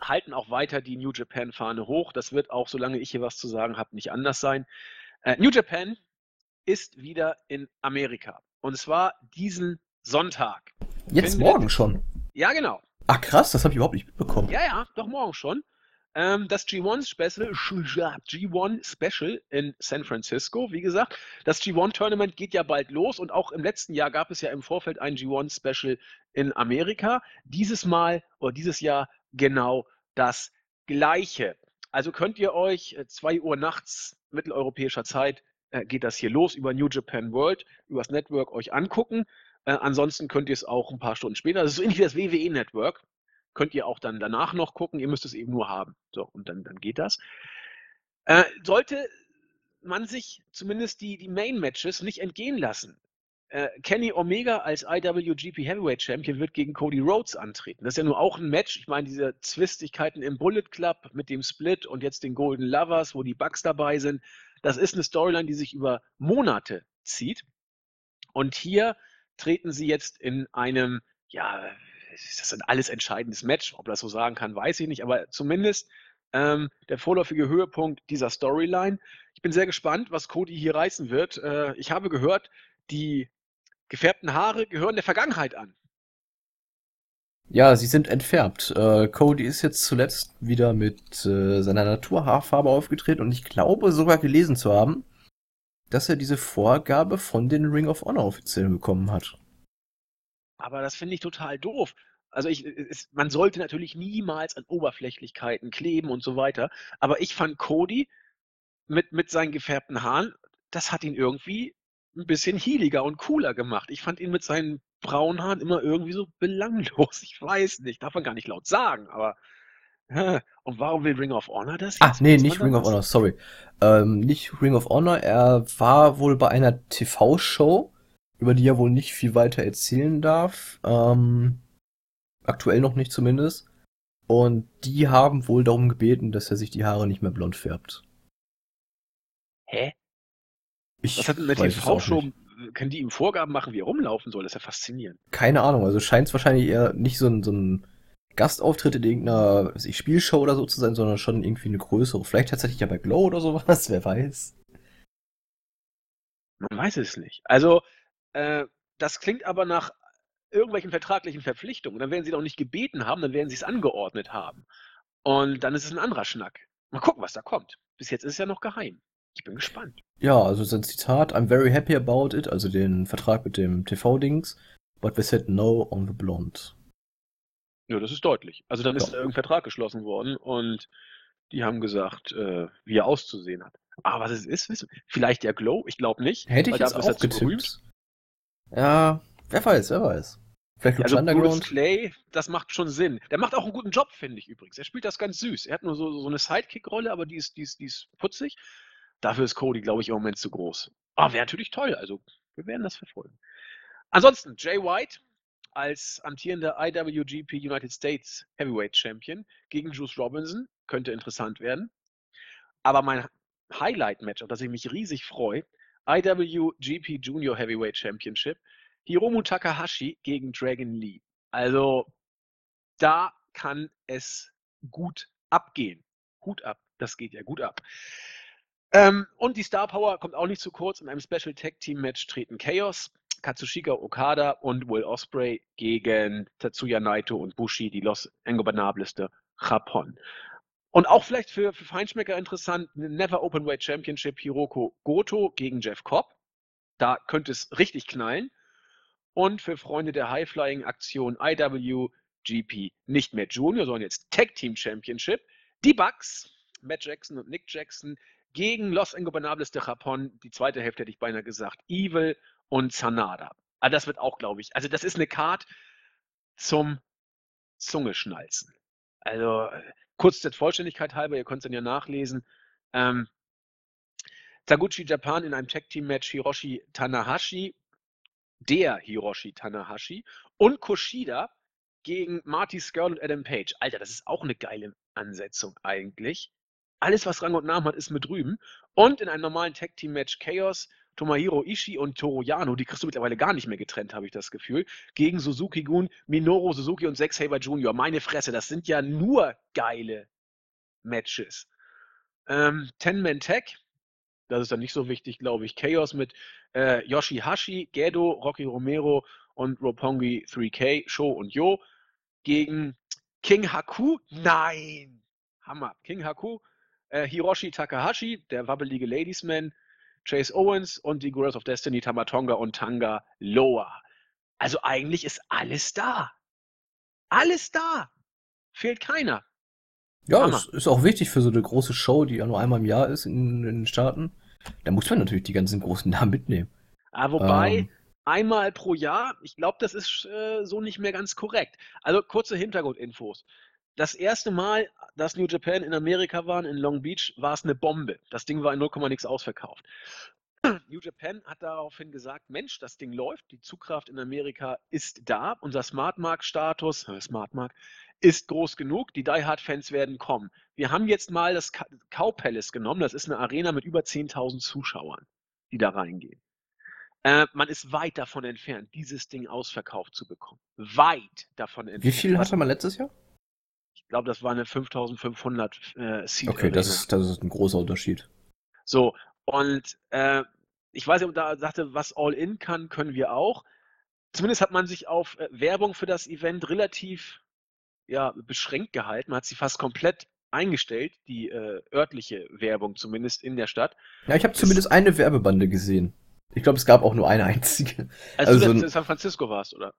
halten auch weiter die New Japan-Fahne hoch. Das wird auch, solange ich hier was zu sagen habe, nicht anders sein. Äh, New Japan ist wieder in Amerika. Und zwar diesen Sonntag.
Jetzt
Findet-
morgen schon.
Ja, genau.
Ach krass, das habe ich überhaupt nicht mitbekommen.
Ja, ja, doch morgen schon. Ähm, das G1 Special, G1 Special in San Francisco, wie gesagt. Das G1 Tournament geht ja bald los und auch im letzten Jahr gab es ja im Vorfeld ein G1 Special in Amerika. Dieses Mal oder dieses Jahr genau das gleiche. Also könnt ihr euch äh, 2 Uhr nachts mitteleuropäischer Zeit äh, geht das hier los über New Japan World, übers Network euch angucken. Äh, ansonsten könnt ihr es auch ein paar Stunden später, das ist so ähnlich wie das WWE Network, könnt ihr auch dann danach noch gucken. Ihr müsst es eben nur haben. So, und dann, dann geht das. Äh, sollte man sich zumindest die, die Main-Matches nicht entgehen lassen. Äh, Kenny Omega als IWGP Heavyweight Champion wird gegen Cody Rhodes antreten. Das ist ja nur auch ein Match. Ich meine, diese Zwistigkeiten im Bullet Club mit dem Split und jetzt den Golden Lovers, wo die Bugs dabei sind, das ist eine Storyline, die sich über Monate zieht. Und hier treten sie jetzt in einem, ja, das ist ein alles entscheidendes Match. Ob das so sagen kann, weiß ich nicht, aber zumindest ähm, der vorläufige Höhepunkt dieser Storyline. Ich bin sehr gespannt, was Cody hier reißen wird. Äh, ich habe gehört, die gefärbten Haare gehören der Vergangenheit an.
Ja, sie sind entfärbt. Äh, Cody ist jetzt zuletzt wieder mit äh, seiner Naturhaarfarbe aufgetreten und ich glaube sogar gelesen zu haben, dass er diese Vorgabe von den Ring of Honor Offiziellen bekommen hat.
Aber das finde ich total doof. Also ich, es, man sollte natürlich niemals an Oberflächlichkeiten kleben und so weiter. Aber ich fand Cody mit, mit seinen gefärbten Haaren, das hat ihn irgendwie ein bisschen healiger und cooler gemacht. Ich fand ihn mit seinen braunen Haaren immer irgendwie so belanglos. *laughs* Ich weiß nicht, darf man gar nicht laut sagen, aber. Und warum will Ring of Honor das
Ah,
jetzt?
nee,
Weiß man
nicht Ring of? Honor, sorry. Ähm, nicht Ring of Honor, er war wohl bei einer TV-Show, über die er wohl nicht viel weiter erzählen darf. Ähm, aktuell noch nicht zumindest. Und die haben wohl darum gebeten, dass er sich die Haare nicht mehr blond färbt.
Hä?
Ich
Was hat denn
auch
TV-Show?
nicht.
Können die ihm Vorgaben machen, wie er rumlaufen soll? Das ist ja faszinierend.
Keine Ahnung, also scheint es wahrscheinlich eher nicht so ein, so ein Gastauftritt in irgendeiner ich, Spielshow oder so zu sein, sondern schon irgendwie eine größere. Vielleicht tatsächlich ja bei Glow oder sowas, *laughs* wer weiß.
Man weiß es nicht. Also, äh, das klingt aber nach irgendwelchen vertraglichen Verpflichtungen. Dann werden sie doch nicht gebeten haben, dann werden sie es angeordnet haben. Und dann ist es ein anderer Schnack. Mal gucken, was da kommt. Bis jetzt ist es ja noch geheim. Ich bin gespannt.
Ja, also sein Zitat, I'm very happy about it, also den Vertrag mit dem TV-Dings, but we said no on the blonde.
Ja, das ist deutlich. Also dann ist
Ja.
irgendein Vertrag geschlossen worden und die haben gesagt, äh, wie er auszusehen hat. Aber was es ist, wissen. Vielleicht der Glow? Ich glaube nicht.
Hätte ich jetzt
ist
auch getippt. Ja, wer weiß, wer weiß. Vielleicht Lucha
Also Bruce
Underground.
Clay, das macht schon Sinn. Der macht auch einen guten Job, finde ich übrigens. Er spielt das ganz süß. Er hat nur so, so eine Sidekick-Rolle, aber die ist, die, ist, die ist putzig. Dafür ist Cody, glaube ich, im Moment zu groß. Aber wäre natürlich toll. Also, wir werden das verfolgen. Ansonsten, Jay White als amtierender IWGP United States Heavyweight Champion gegen Juice Robinson könnte interessant werden. Aber mein Highlight-Match, auf das ich mich riesig freue, IWGP Junior Heavyweight Championship, Hiromu Takahashi gegen Dragon Lee. Also da kann es gut abgehen. Hut ab, das geht ja gut ab. Ähm, und die Star Power kommt auch nicht zu kurz. In einem Special Tag Team Match treten Chaos, Katsushika Okada und Will Ospreay gegen Tatsuya Naito und Bushi, die Los Ingobernables de Japón. Und auch vielleicht für, für Feinschmecker interessant, eine Never Openweight Championship Hiroko Goto gegen Jeff Cobb. Da könnte es richtig knallen. Und für Freunde der High-Flying-Aktion IWGP nicht mehr Junior, sondern jetzt Tag Team Championship. Die Bucks, Matt Jackson und Nick Jackson gegen Los Ingobernables de Japón, die zweite Hälfte hätte ich beinahe gesagt, Evil und Sanada. Also das wird auch, glaube ich, also das ist eine Card zum Zungeschnalzen. Also kurz der Vollständigkeit halber, ihr könnt es dann ja nachlesen. Ähm, Taguchi Japan in einem Tag Team Match Hiroshi Tanahashi, der Hiroshi Tanahashi und Kushida gegen Marty Skrull und Adam Page. Alter, das ist auch eine geile Ansetzung eigentlich. Alles, was Rang und Namen hat, ist mit drüben. Und in einem normalen Tag Team Match Chaos Tomohiro Ishii und Toru Yano, die kriegst du mittlerweile gar nicht mehr getrennt, habe ich das Gefühl, gegen Suzuki Gun, Minoru Suzuki und Zack Saber Jr. Meine Fresse, das sind ja nur geile Matches. Ähm, Ten-Man-Tag, das ist dann nicht so wichtig, glaube ich. Chaos mit äh, Yoshihashi, Gedo, Rocky Romero und Roppongi 3K, Sho und Yo gegen King Haku. Nein! Hammer. King Haku, äh, Hiroshi Takahashi, der wabbelige Ladiesman, Chase Owens und die Girls of Destiny, Tamatonga und Tanga Loa. Also eigentlich ist alles da. Alles da. Fehlt keiner.
Ja, es ist auch wichtig für so eine große Show, die ja nur einmal im Jahr ist in, in den Staaten. Da muss man natürlich die ganzen großen Namen mitnehmen.
Aber wobei, ähm, einmal pro Jahr, ich glaube, das ist äh, so nicht mehr ganz korrekt. Also kurze Hintergrundinfos. Das erste Mal, dass New Japan in Amerika waren, in Long Beach, war es eine Bombe. Das Ding war in 0, nix ausverkauft. *clears throat* New Japan hat daraufhin gesagt, Mensch, das Ding läuft, die Zugkraft in Amerika ist da, unser Smartmark-Status, äh, Smartmark, ist groß genug, die Die Hard-Fans werden kommen. Wir haben jetzt mal das Cow Palace genommen, das ist eine Arena mit über 10.000 Zuschauern, die da reingehen. Äh, man ist weit davon entfernt, dieses Ding ausverkauft zu bekommen. Weit davon entfernt.
Wie viel hatte man letztes Jahr?
Ich glaube, das war eine 5500 äh,
Seat. Okay, das ist, das ist ein großer Unterschied.
So, und äh, ich weiß nicht, ob da sagte, was All-In kann, können wir auch. Zumindest hat man sich auf äh, Werbung für das Event relativ ja, beschränkt gehalten. Man hat sie fast komplett eingestellt, die äh, örtliche Werbung zumindest in der Stadt.
Ja, ich habe zumindest eine Werbebande gesehen. Ich glaube, es gab auch nur eine einzige.
Als also du in San Francisco warst, oder?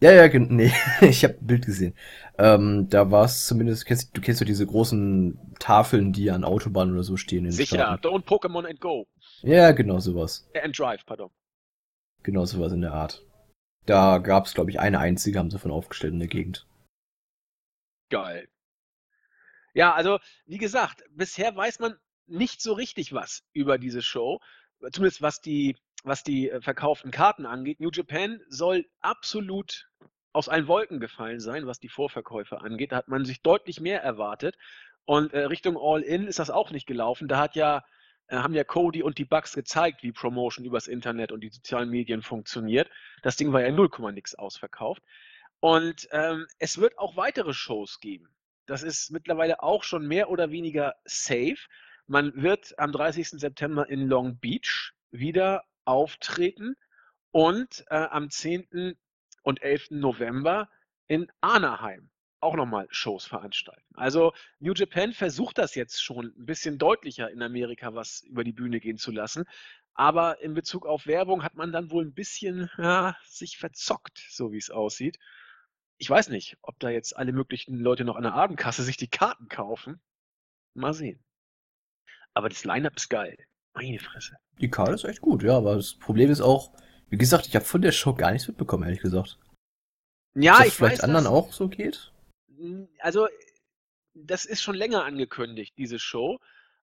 Ja, ja, nee, *laughs* ich habe ein Bild gesehen. Ähm, da war es zumindest, kennst, du kennst doch diese großen Tafeln, die an Autobahnen oder so stehen. In
Sicher, Staaten. don't Pokémon and Go.
Ja, genau sowas.
And Drive, pardon.
Genau sowas in der Art. Da gab es, glaube ich, eine einzige, haben sie von aufgestellt in der Gegend.
Geil. Ja, also, wie gesagt, bisher weiß man nicht so richtig was über diese Show. Zumindest was die was die äh, verkauften Karten angeht. New Japan soll absolut aus allen Wolken gefallen sein, was die Vorverkäufe angeht. Da hat man sich deutlich mehr erwartet. Und äh, Richtung All-In ist das auch nicht gelaufen. Da hat ja, äh, haben ja Cody und die Bugs gezeigt, wie Promotion übers Internet und die sozialen Medien funktioniert. Das Ding war ja 0, nix ausverkauft. Und ähm, es wird auch weitere Shows geben. Das ist mittlerweile auch schon mehr oder weniger safe. Man wird am 30. September in Long Beach wieder auftreten und äh, am 10. und 11. November in Anaheim auch nochmal Shows veranstalten. Also New Japan versucht das jetzt schon ein bisschen deutlicher in Amerika was über die Bühne gehen zu lassen. Aber in Bezug auf Werbung hat man dann wohl ein bisschen ja, sich verzockt, so wie es aussieht. Ich weiß nicht, ob da jetzt alle möglichen Leute noch an der Abendkasse sich die Karten kaufen. Mal sehen. Aber das Line-Up ist geil. Meine Fresse.
Die Karte ist echt gut, ja, aber das Problem ist auch, wie gesagt, ich habe von der Show gar nichts mitbekommen, ehrlich gesagt.
Ja, ich
vielleicht weiß, anderen auch so geht.
Also, das ist schon länger angekündigt, diese Show.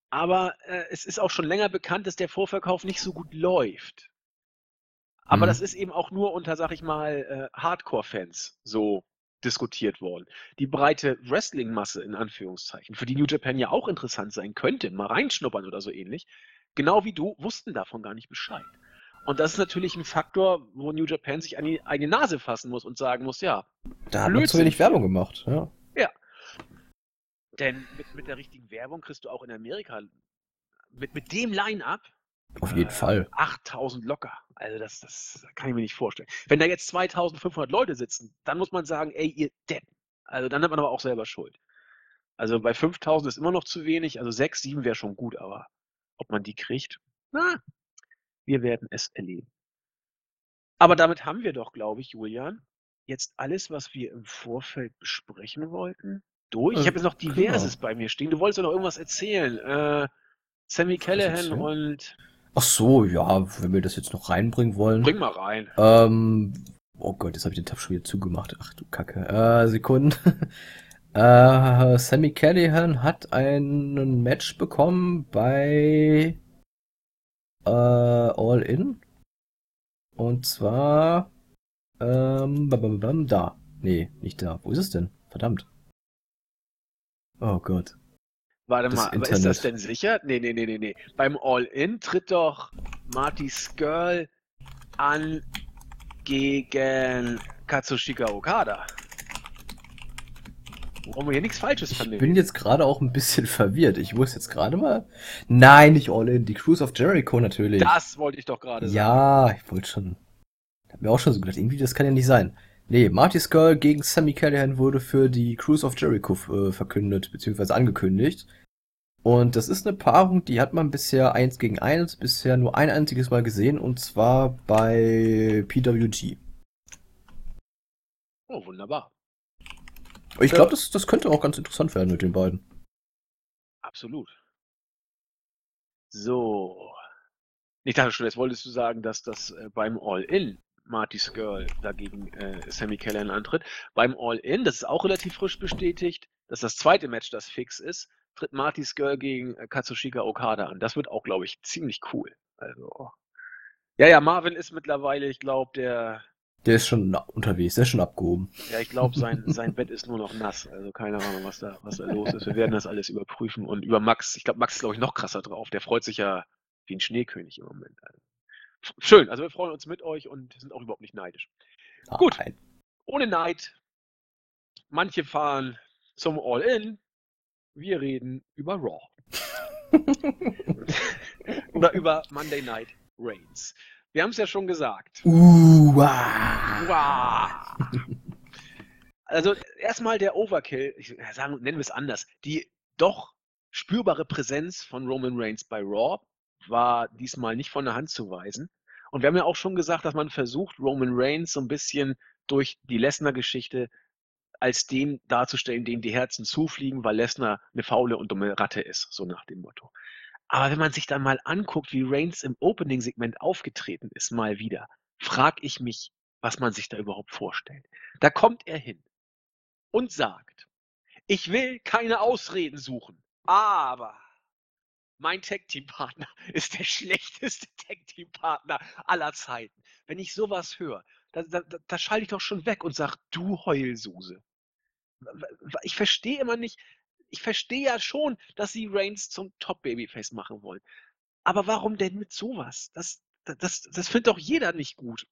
Aber äh, es ist auch schon länger bekannt, dass der Vorverkauf nicht so gut läuft. Aber mhm. das ist eben auch nur unter, sag ich mal, äh, Hardcore-Fans so diskutiert worden. Die breite Wrestling-Masse in Anführungszeichen, für die New Japan ja auch interessant sein könnte, mal reinschnuppern oder so ähnlich, genau wie du, wussten davon gar nicht Bescheid. Und das ist natürlich ein Faktor, wo New Japan sich an die eigene Nase fassen muss und sagen muss, ja.
Da hat man zu wenig Werbung gemacht, ja.
Ja. Denn mit, mit der richtigen Werbung kriegst du auch in Amerika mit, mit dem Line-Up
auf jeden äh, Fall.
8000 locker. Also das, das kann ich mir nicht vorstellen. Wenn da jetzt 2500 Leute sitzen, dann muss man sagen, ey, ihr Deppen. Also dann hat man aber auch selber Schuld. Also bei 5000 ist immer noch zu wenig. Also 6, 7 wäre schon gut, aber ob man die kriegt. Na, Wir werden es erleben. Aber damit haben wir doch, glaube ich, Julian, jetzt alles, was wir im Vorfeld besprechen wollten, durch. Ich
Äh,
habe jetzt noch
genau.
Diverses bei mir stehen. Du wolltest doch noch irgendwas erzählen. Äh, Sammy Callahan und
Ach so, ja, wenn wir das jetzt noch reinbringen wollen.
bring mal rein.
Ähm, oh Gott, jetzt habe ich den Tab schon wieder zugemacht. Ach du Kacke. Äh, Sekunden. *laughs* äh, Sammy Callahan hat ein Match bekommen bei äh, All In. Und zwar ähm, bam, bam, da. Nee, nicht da. Wo ist es denn? Verdammt. Oh Gott.
Warte
Das
mal, aber ist das
Internet.
denn sicher? Nee, nee, nee, nee, nee. Beim All-In tritt doch Marty Skrull an gegen Katsushika Okada. Wollen wir hier nichts Falsches
Ich bin jetzt gerade auch ein bisschen verwirrt. Ich muss jetzt gerade mal. Nein, nicht All In. Die Cruise of Jericho natürlich.
Das wollte ich doch gerade sagen.
Ja, ich wollte schon. Hab mir auch schon so gedacht, irgendwie, das kann ja nicht sein. Nee, Marty Skull gegen Sammy Callahan wurde für die Cruise of Jericho äh, verkündet, beziehungsweise angekündigt. Und das ist eine Paarung, die hat man bisher eins gegen eins, bisher nur ein einziges Mal gesehen, und zwar bei PWG.
Oh, wunderbar.
Ich glaube, das, das könnte auch ganz interessant werden mit den beiden.
Absolut. So. Ich dachte schon, jetzt wolltest du sagen, dass das äh, beim All-In Marty Skrull dagegen äh, Sammy Callahan antritt. Beim All-In, das ist auch relativ frisch bestätigt, dass das zweite Match, das fix ist, tritt Marty Skrull gegen äh, Katsushika Okada an. Das wird auch, glaube ich, ziemlich cool. Also. Ja, ja, Marvin ist mittlerweile, ich glaube, der,
Der ist schon unterwegs, der ist schon abgehoben.
ja, ich glaube, sein, *laughs* sein Bett ist nur noch nass. Also keine Ahnung, was da, was da los ist. Wir werden das alles überprüfen. Und über Max, ich glaube, Max ist, glaube ich, noch krasser drauf. Der freut sich ja wie ein Schneekönig im Moment. Also, schön, also wir freuen uns mit euch und sind auch überhaupt nicht neidisch. Gut.
Nein.
Ohne Neid. Manche fahren zum All-In. Wir reden über Raw. *laughs* *laughs* Oder über Monday Night Reigns. Wir haben es ja schon gesagt.
Uh, wow.
Wow. Also erstmal der Overkill, ich sagen, nennen wir es anders. Die doch spürbare Präsenz von Roman Reigns bei Raw war diesmal nicht von der Hand zu weisen. Und wir haben ja auch schon gesagt, dass man versucht, Roman Reigns so ein bisschen durch die Lesnar-Geschichte als den darzustellen, dem die Herzen zufliegen, weil Lesnar eine faule und dumme Ratte ist, so nach dem Motto. Aber wenn man sich dann mal anguckt, wie Reigns im Opening-Segment aufgetreten ist, mal wieder, frage ich mich, was man sich da überhaupt vorstellt. Da kommt er hin und sagt, ich will keine Ausreden suchen, aber mein Tag-Team-Partner *laughs* ist der schlechteste Tag-Team-Partner aller Zeiten. Wenn ich sowas höre, da, da, da, schalte ich doch schon weg und sage, du Heulsuse. Ich verstehe immer nicht, ich verstehe ja schon, dass sie Reigns zum Top-Babyface machen wollen. Aber warum denn mit sowas? Das, das, das, das findet doch jeder nicht gut.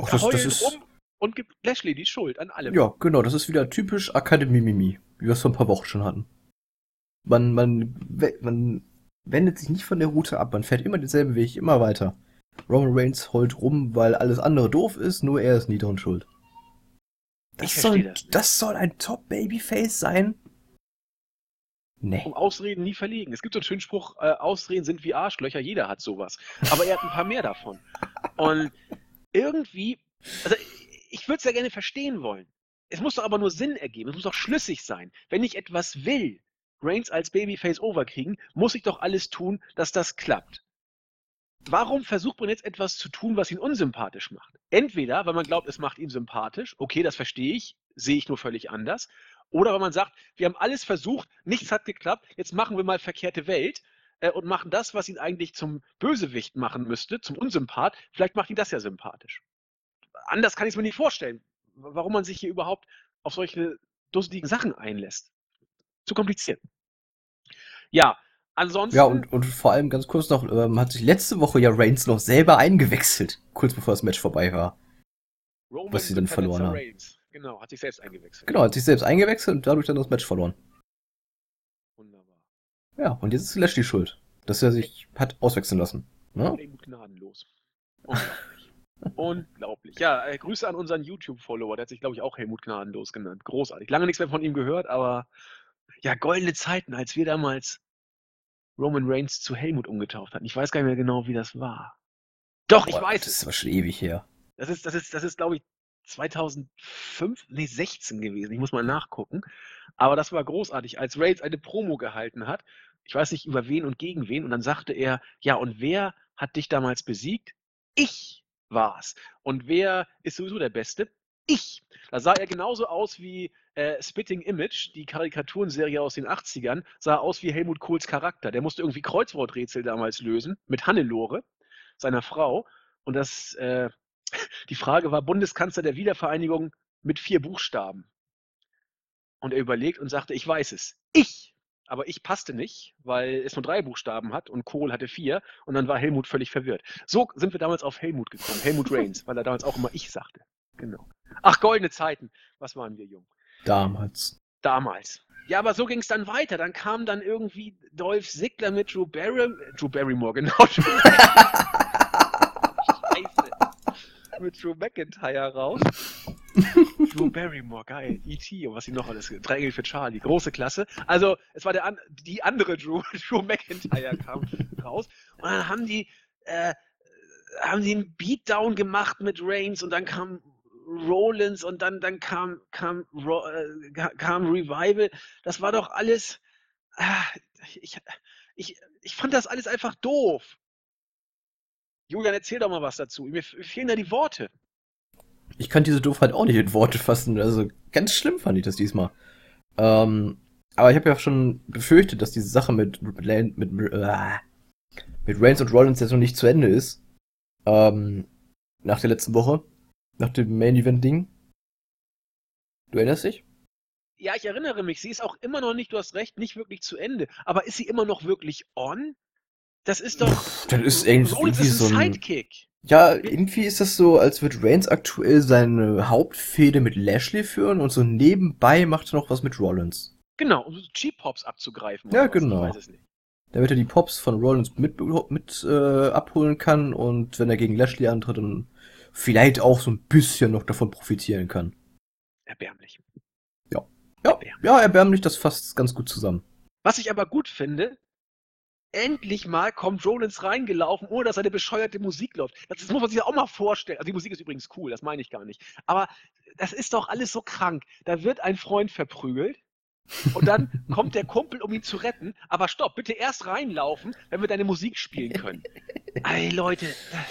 Ach, das, das ist.
rum und gibt Lashley die Schuld an allem.
Ja, genau, das ist wieder typisch Akademie-Mimi, wie wir es vor ein paar Wochen schon hatten. Man, man, man wendet sich nicht von der Route ab, man fährt immer denselben Weg, immer weiter. Roman Reigns heult rum, weil alles andere doof ist, nur er ist nie dran schuld. Das soll,
das
das, soll ein Top-Babyface sein? Nee.
Um Ausreden nie verlegen. Es gibt so einen schönen Spruch, äh, Ausreden sind wie Arschlöcher, jeder hat sowas. Aber er hat ein paar mehr davon. Und irgendwie, also ich würde es ja gerne verstehen wollen. Es muss doch aber nur Sinn ergeben, es muss doch schlüssig sein. Wenn ich etwas will, Reigns als Babyface overkriegen, muss ich doch alles tun, dass das klappt. Warum versucht man jetzt etwas zu tun, was ihn unsympathisch macht? Entweder, weil man glaubt, es macht ihn sympathisch, okay, das verstehe ich, sehe ich nur völlig anders. Oder weil man sagt, wir haben alles versucht, nichts hat geklappt, jetzt machen wir mal verkehrte Welt äh, und machen das, was ihn eigentlich zum Bösewicht machen müsste, zum Unsympath. Vielleicht macht ihn das ja sympathisch. Anders kann ich es mir nicht vorstellen, warum man sich hier überhaupt auf solche dusseligen Sachen einlässt. Zu kompliziert. Ja, ansonsten.
Ja, und, und vor allem ganz kurz noch, ähm, hat sich letzte Woche ja Reigns noch selber eingewechselt, kurz bevor das Match vorbei war.
Roman
was sie dann verloren haben.
Reigns. Genau, hat sich selbst eingewechselt.
Genau, hat sich selbst eingewechselt und dadurch dann das Match verloren.
Wunderbar.
Ja, und jetzt ist Lashley schuld, dass er sich hat auswechseln lassen. Ne?
Helmut gnadenlos. Unglaublich. *laughs* Unglaublich. Ja, äh, Grüße an unseren YouTube-Follower. Der hat sich, glaube ich, auch Helmut gnadenlos genannt. Großartig. Lange nichts mehr von ihm gehört, aber ja, goldene Zeiten, als wir damals Roman Reigns zu Helmut umgetauft hatten. Ich weiß gar nicht mehr genau, wie das war. Doch, ich
Boah,
weiß
Das ist aber schon ewig her.
Das ist, das ist, das ist, glaube ich, 2005, nee, 16 gewesen. Ich muss mal nachgucken. Aber das war großartig, als Reigns eine Promo gehalten hat. Ich weiß nicht über wen und gegen wen. Und dann sagte er, ja, und wer hat dich damals besiegt? Ich war's. Und wer ist sowieso der Beste? Ich. Da sah er genauso aus wie äh, Spitting Image, die Karikaturenserie aus den 80ern, sah aus wie Helmut Kohls Charakter. Der musste irgendwie Kreuzworträtsel damals lösen mit Hannelore, seiner Frau. Und das, äh, die Frage war Bundeskanzler der Wiedervereinigung mit vier Buchstaben. Und er überlegt und sagte, ich weiß es. Ich. Aber ich passte nicht, weil es nur drei Buchstaben hat und Kohl hatte vier. Und dann war Helmut völlig verwirrt. So sind wir damals auf Helmut gekommen. Helmut *laughs* Reigns, weil er damals auch immer ich sagte. Genau. Ach, goldene Zeiten. Was waren wir jung?
Damals.
Damals. Ja, aber so ging es dann weiter. Dann kam dann irgendwie Dolph Ziggler mit Drew, Barry, Drew Barrymore, *laughs* genau. *laughs* Mit Drew McIntyre raus. *laughs* Drew Barrymore, geil. E.T. und was sie noch alles. Drei Engel für Charlie. Große Klasse. Also, es war der an, die andere Drew. *laughs* Drew McIntyre kam raus. Und dann haben die, äh, haben die einen Beatdown gemacht mit Reigns und dann kam Rollins und dann, dann kam, kam, äh, ka- kam Revival. Das war doch alles. Ah, ich, ich, ich fand das alles einfach doof. Julian, erzähl doch mal was dazu. Mir fehlen da die Worte.
Ich kann diese Doofheit auch nicht in Worte fassen. Also ganz schlimm fand ich das diesmal. Ähm, aber ich habe ja schon befürchtet, dass diese Sache mit Lan- mit äh, mit Reigns und Rollins jetzt noch nicht zu Ende ist. Ähm, nach der letzten Woche, nach dem Main Event Ding. Du erinnerst dich?
Ja, ich erinnere mich, sie ist auch immer noch nicht, du hast recht, nicht wirklich zu Ende. Aber ist sie immer noch wirklich on? Das ist doch.
Pff, das ist irgendwie,
Rollins ist
so
ein
ein
Sidekick.
Ja, irgendwie ist das so, als würde Reigns aktuell seine Hauptfehde mit Lashley führen und so nebenbei macht er noch was mit Rollins.
Genau, um so Cheap Pops abzugreifen.
Ja, genau. Damit er die Pops von Rollins mit, mit äh, abholen kann und wenn er gegen Lashley antritt, dann vielleicht auch so ein bisschen noch davon profitieren kann.
Erbärmlich.
Ja,
Erbärmlich.
ja, erbärmlich, das fasst ganz gut zusammen.
Was ich aber gut finde, endlich mal kommt Rollins reingelaufen, ohne dass eine bescheuerte Musik läuft. Das, das muss man sich ja auch mal vorstellen. Also die Musik ist übrigens cool, das meine ich gar nicht. Aber das ist doch alles so krank. Da wird ein Freund verprügelt und dann *laughs* kommt der Kumpel, um ihn zu retten. Aber stopp, bitte erst reinlaufen, wenn wir deine Musik spielen können. Ey, Leute, das,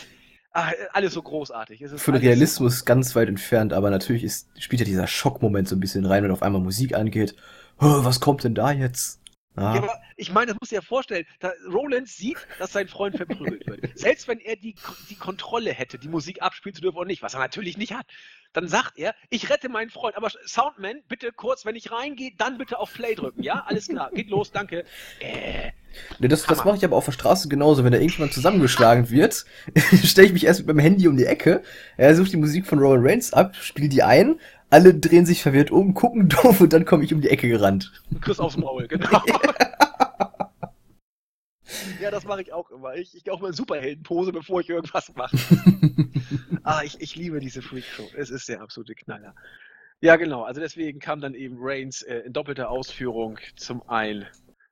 ach, alles so großartig.
Für den
alles so
Realismus ganz weit entfernt, aber natürlich ist, spielt ja dieser Schockmoment so ein bisschen rein, wenn auf einmal Musik angeht. Oh, was kommt denn da jetzt?
Ja, aber ich meine, das musst du dir ja vorstellen. Rollins sieht, dass sein Freund verprügelt wird. *laughs* Selbst wenn er die, die Kontrolle hätte, die Musik abspielen zu dürfen oder nicht, was er natürlich nicht hat, dann sagt er, ich rette meinen Freund. Aber Soundman, bitte kurz, wenn ich reingehe, dann bitte auf Play drücken. Ja, alles klar. Geht los, danke. Äh,
Ne, das, das mache ich aber auf der Straße genauso. Wenn da irgendjemand zusammengeschlagen wird, *laughs* stelle ich mich erst mit meinem Handy um die Ecke, er sucht die Musik von Roman Reigns ab, spiele die ein, alle drehen sich verwirrt um, gucken *laughs* doof und dann komme ich um die Ecke gerannt.
Chris aufs Maul, genau. *laughs* ja, das mache ich auch immer. Ich, ich gehe auch mal in Superheldenpose, bevor ich irgendwas mache. *laughs* Ah, ich, ich liebe diese Freakshow. Es ist der absolute Knaller. Ja, genau. Also deswegen kam dann eben Reigns äh, in doppelter Ausführung zum einen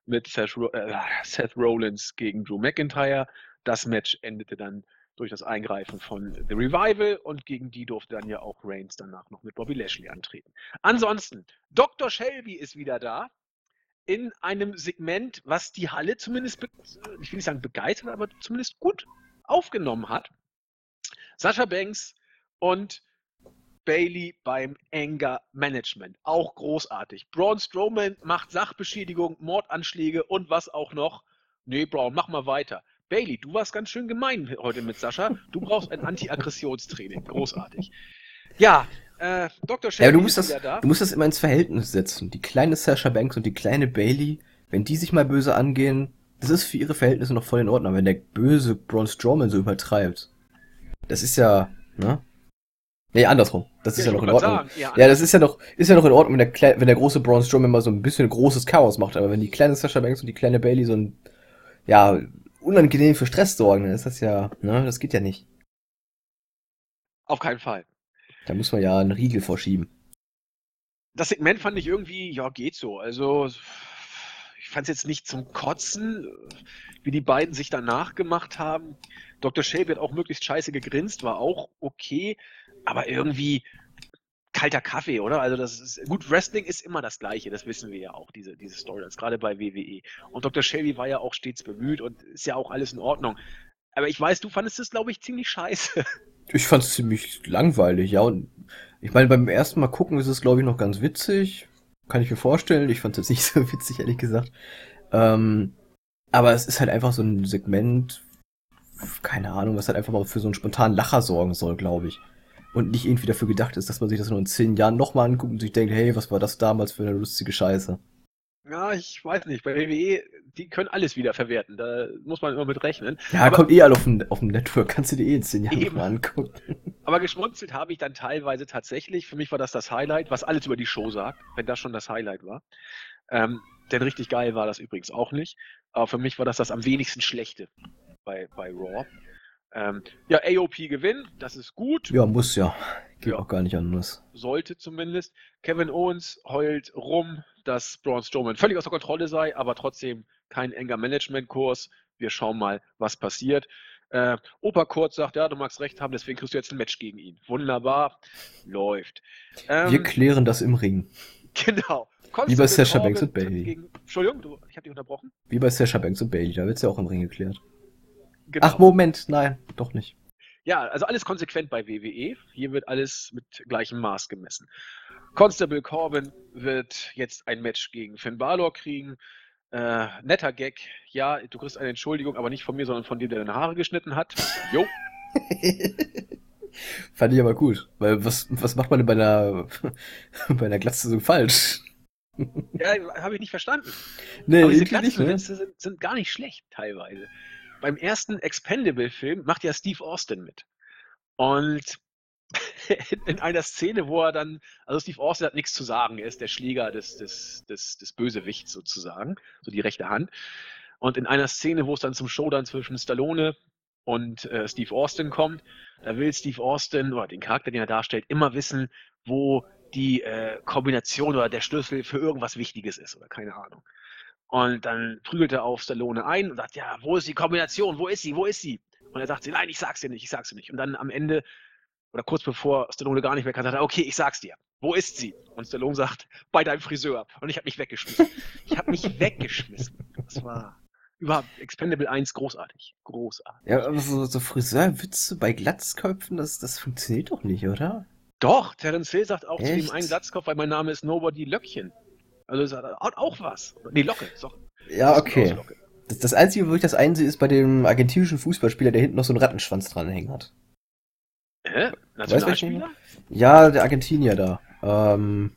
mit Seth, äh, Seth Rollins gegen Drew McIntyre. Das Match endete dann durch das Eingreifen von The Revival und gegen die durfte dann ja auch Reigns danach noch mit Bobby Lashley antreten. Ansonsten, Dr. Shelby ist wieder da in einem Segment, was die Halle zumindest, ich will nicht sagen begeistert, aber zumindest gut aufgenommen hat. Sascha Banks und Bailey beim Anger Management. Auch großartig. Braun Strowman macht Sachbeschädigung, Mordanschläge und was auch noch. Nee, Braun, mach mal weiter. Bailey, du warst ganz schön gemein heute mit Sascha. Du brauchst ein Anti-Aggressionstraining. Großartig. Ja, äh, Dr.
Ja,
Shelby
aber du musst,
ist
das,
da.
du musst das immer ins Verhältnis setzen. Die kleine Sasha Banks und die kleine Bailey, wenn die sich mal böse angehen, das ist für ihre Verhältnisse noch voll in Ordnung. Aber wenn der böse Braun Strowman so übertreibt, das ist ja, ne? Nee, andersrum. Das ist ja, noch in Ordnung.
sagen,
Ja, das ist ja noch, ist ja noch in Ordnung, wenn der, Klei- wenn der große Braun Strowman mal so ein bisschen großes Chaos macht. Aber wenn die kleine Sasha Banks und die kleine Bailey so ein, ja, unangenehm für Stress sorgen, dann ist das ja, ne, das geht ja nicht.
Auf keinen Fall.
Da muss man ja einen Riegel vorschieben.
Das Segment fand ich irgendwie, ja, geht so. Also, ich fand es jetzt nicht zum Kotzen, wie die beiden sich danach gemacht haben. Dr. Shelby hat auch möglichst scheiße gegrinst, war auch okay, aber irgendwie kalter Kaffee, oder? Also das ist gut. Wrestling ist immer das Gleiche, das wissen wir ja auch, diese, diese Storylines, gerade bei WWE. Und Dr. Shelby war ja auch stets bemüht und ist ja auch alles in Ordnung. Aber ich weiß, du fandest es, glaube ich, ziemlich scheiße. *laughs*
Ich fand es ziemlich langweilig, ja. Und ich meine, beim ersten Mal gucken ist es, glaube ich, noch ganz witzig. Kann ich mir vorstellen. Ich fand es nicht *laughs* so witzig, ehrlich gesagt. Ähm, aber es ist halt einfach so ein Segment, keine Ahnung, was halt einfach mal für so einen spontanen Lacher sorgen soll, glaube ich. Und nicht irgendwie dafür gedacht ist, dass man sich das nur in zehn Jahren nochmal anguckt und sich denkt, hey, was war das damals für eine lustige Scheiße.
Ja, ich weiß nicht. Bei WWE, die können alles wieder verwerten. Da muss man immer mit rechnen.
Ja, aber, kommt eh alle auf dem, auf dem Network. Kannst du dir eh in zehn Jahren mal angucken.
Aber geschmunzelt habe ich dann teilweise tatsächlich. Für mich war das das Highlight, was alles über die Show sagt, wenn das schon das Highlight war. Ähm, denn richtig geil war das übrigens auch nicht. Aber für mich war das das am wenigsten schlechte bei, bei Raw. Ähm, ja, AOP gewinnt, das ist gut.
Ja, muss ja. Geht ja. auch gar nicht anders.
Sollte zumindest. Kevin Owens heult rum, dass Braun Strowman völlig außer Kontrolle sei, aber trotzdem kein enger Managementkurs. Wir schauen mal, was passiert. Äh, Opa Kurt sagt, ja, du magst recht haben, deswegen kriegst du jetzt ein Match gegen ihn. Wunderbar, läuft.
Ähm, Wir klären das im Ring. *laughs*
Genau.
Wie bei Sasha Banks und Bailey.
Gegen, Entschuldigung, du, ich habe dich unterbrochen.
Wie bei Sasha Banks und Bailey, da wird es ja auch im Ring geklärt. Genau. Ach, Moment, nein, doch nicht.
Ja, also alles konsequent bei WWE. Hier wird alles mit gleichem Maß gemessen. Constable Corbin wird jetzt ein Match gegen Finn Balor kriegen. Äh, netter Gag. Ja, du kriegst eine Entschuldigung, aber nicht von mir, sondern von dem, der deine Haare geschnitten hat. Jo. *laughs*
Fand ich aber gut. Weil was, was macht man denn bei einer, *laughs* bei einer Glatze so falsch?
ja, habe ich nicht verstanden.
Nee, aber diese Glatzenwitze
ne? sind, sind gar nicht schlecht teilweise beim ersten Expendable-Film macht ja Steve Austin mit. Und *laughs* in einer Szene, wo er dann, also Steve Austin hat nichts zu sagen, er ist der Schläger des, des, des, des Bösewichts sozusagen, so die rechte Hand. Und in einer Szene, wo es dann zum Showdown zwischen Stallone und äh, Steve Austin kommt, da will Steve Austin oder den Charakter, den er darstellt, immer wissen, wo die äh, Kombination oder der Schlüssel für irgendwas Wichtiges ist oder keine Ahnung. Und dann prügelt er auf Stallone ein und sagt, ja, wo ist die Kombination? Wo ist sie? Wo ist sie? Und er sagt sie, nein, ich sag's dir nicht, ich sag's dir nicht. Und dann am Ende, oder kurz bevor Stallone gar nicht mehr kann, sagt er, okay, ich sag's dir. Wo ist sie? Und Stallone sagt, bei deinem Friseur. Und ich habe mich weggeschmissen. ich habe mich weggeschmissen. Das war überhaupt Expendable 1 großartig. Großartig.
Ja, aber so, so Friseurwitze bei Glatzköpfen, das, das funktioniert doch nicht, oder?
Doch, Terence Hill sagt auch Echt? zu ihm einen Glatzkopf, weil mein Name ist Nobody Löckchen. Also es hat auch was. Nee, Locke. Ist doch,
ja, okay. Das, das, Einzige, wo ich das einsehe, ist bei dem argentinischen Fußballspieler, der hinten noch so einen Rattenschwanz dran hängen hat.
Hä? Nationalspieler?
Ja, der Argentinier da. Ähm.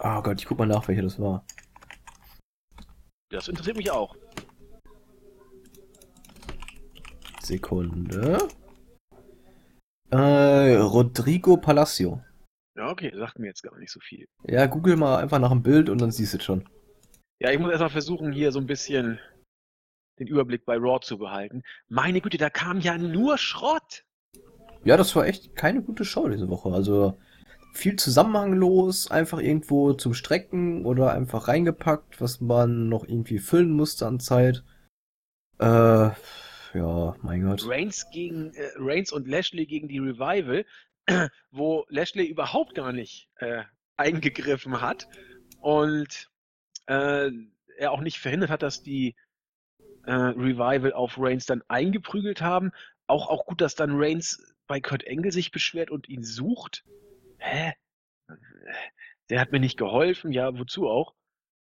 Oh Gott, ich guck mal nach, welcher das war.
Das interessiert mich auch.
Sekunde. Äh, Rodrigo Palacio.
Ja, okay, sagt mir jetzt gar nicht so viel.
Ja, google mal einfach nach dem Bild und dann siehst du es schon.
Ja, ich muss erstmal versuchen, hier so ein bisschen den Überblick bei Raw zu behalten. Meine Güte, da kam ja nur Schrott.
Ja, das war echt keine gute Show diese Woche. Also viel zusammenhanglos, einfach irgendwo zum Strecken oder einfach reingepackt, was man noch irgendwie füllen musste an Zeit. Äh, ja, mein Gott.
Reigns gegen äh, Reigns und Lashley gegen die Revival wo Lashley überhaupt gar nicht äh, eingegriffen hat und äh, er auch nicht verhindert hat, dass die äh, Revival auf Reigns dann eingeprügelt haben. Auch, auch gut, dass dann Reigns bei Kurt Engel sich beschwert und ihn sucht. Hä? Der hat mir nicht geholfen. Ja, wozu auch?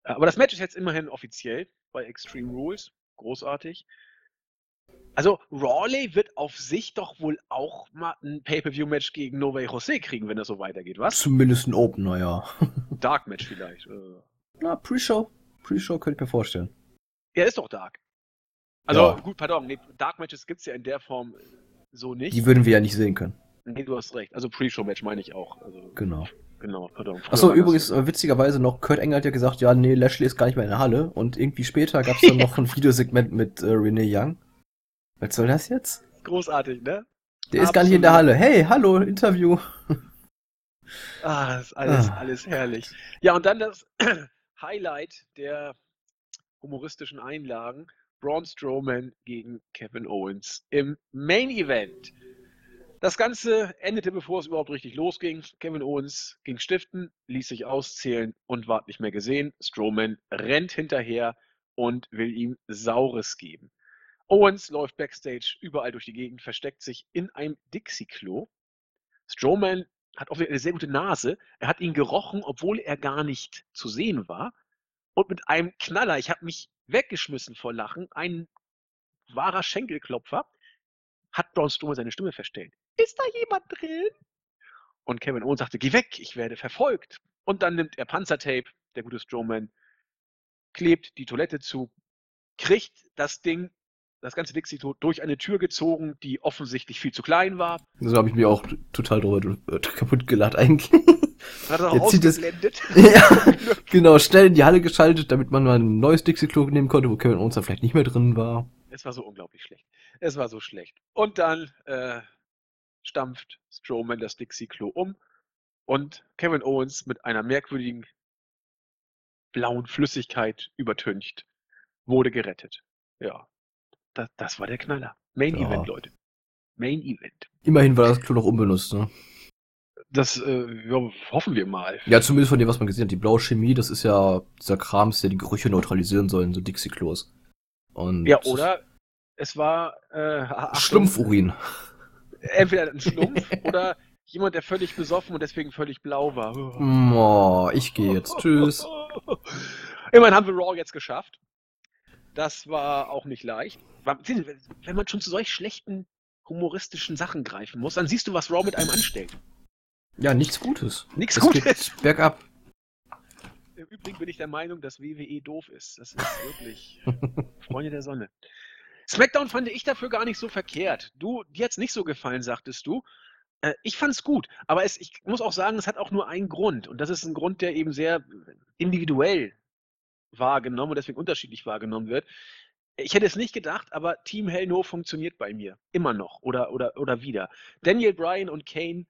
Aber das Match ist jetzt immerhin offiziell bei Extreme Rules. Großartig. Also Rawley wird auf sich doch wohl auch mal ein Pay-Per-View-Match gegen Nove Jose kriegen, wenn das so weitergeht, was?
Zumindest ein Opener, ja. *laughs*
Dark-Match vielleicht. Äh.
Na, Pre-Show. Pre-Show könnte ich mir vorstellen.
Er ist doch Dark. Also, ja. gut, pardon, nee, Dark-Matches gibt es ja in der Form so nicht.
Die würden wir ja nicht sehen können.
Nee, du hast recht. Also Pre-Show-Match meine ich auch. Also,
genau.
Genau, pardon.
Achso, übrigens, äh, witzigerweise noch, Kurt Engel hat ja gesagt, ja, nee, Lashley ist gar nicht mehr in der Halle. Und irgendwie später gab es dann *laughs* noch ein Videosegment mit äh, Renee Young. Was soll das jetzt?
Großartig, ne?
Der Absolut. ist gar nicht in der Halle. Hey, hallo, Interview. *laughs*
Ah, das ist alles, ah. alles herrlich. Ja, und dann das *clears throat* Highlight der humoristischen Einlagen. Braun Strowman gegen Kevin Owens im Main Event. Das Ganze endete, bevor es überhaupt richtig losging. Kevin Owens ging stiften, ließ sich auszählen und ward nicht mehr gesehen. Strowman rennt hinterher und will ihm Saures geben. Owens läuft backstage überall durch die Gegend, versteckt sich in einem Dixie-Klo. Strowman hat auch eine sehr gute Nase. Er hat ihn gerochen, obwohl er gar nicht zu sehen war. Und mit einem Knaller, ich habe mich weggeschmissen vor Lachen, ein wahrer Schenkelklopfer, hat Braun Strowman seine Stimme verstellt. Ist da jemand drin? Und Kevin Owens sagte, geh weg, ich werde verfolgt. Und dann nimmt er Panzertape, der gute Strowman, klebt die Toilette zu, kriegt das Ding das ganze Dixie durch eine Tür gezogen, die offensichtlich viel zu klein war.
So habe ich mir auch total drüber äh, kaputt gelacht eigentlich.
Hat er auch ausgeblendet. *laughs*
ja, *laughs* genau, schnell in die Halle geschaltet, damit man mal ein neues Dixie-Klo nehmen konnte, wo Kevin Owens dann vielleicht nicht mehr drin war.
Es war so unglaublich schlecht. Es war so schlecht. Und dann äh, stampft Strowman das Dixie-Klo um und Kevin Owens mit einer merkwürdigen blauen Flüssigkeit übertüncht wurde gerettet. Ja, das, das war der Knaller. Main ja. Event, Leute. Main Event.
Immerhin war das Klo noch unbenutzt, ne?
Das äh, ja, hoffen wir mal.
Ja, zumindest von dem, was man gesehen hat. Die blaue Chemie, das ist ja dieser Krams, der die Gerüche neutralisieren soll in so Dixie-Klos.
Und ja, oder es war äh,
Schlumpfurin.
Entweder ein Schlumpf *laughs* oder jemand, der völlig besoffen und deswegen völlig blau war.
Oh, ich gehe jetzt. *laughs* Tschüss.
Immerhin haben wir Raw jetzt geschafft. Das war auch nicht leicht. Wenn man schon zu solch schlechten humoristischen Sachen greifen muss, dann siehst du, was Raw mit einem anstellt.
Ja, nichts Gutes.
Nichts Gutes.
Geht *laughs* bergab.
Im Übrigen bin ich der Meinung, dass WWE doof ist. Das ist wirklich *laughs* Freunde der Sonne. SmackDown fand ich dafür gar nicht so verkehrt. Du, dir hat's nicht so gefallen, sagtest du. Äh, ich fand's gut, aber es, ich muss auch sagen, es hat auch nur einen Grund. Und das ist ein Grund, der eben sehr individuell wahrgenommen und deswegen unterschiedlich wahrgenommen wird. Ich hätte es nicht gedacht, aber Team Hell No funktioniert bei mir. Immer noch. Oder, oder, oder wieder. Daniel Bryan und Kane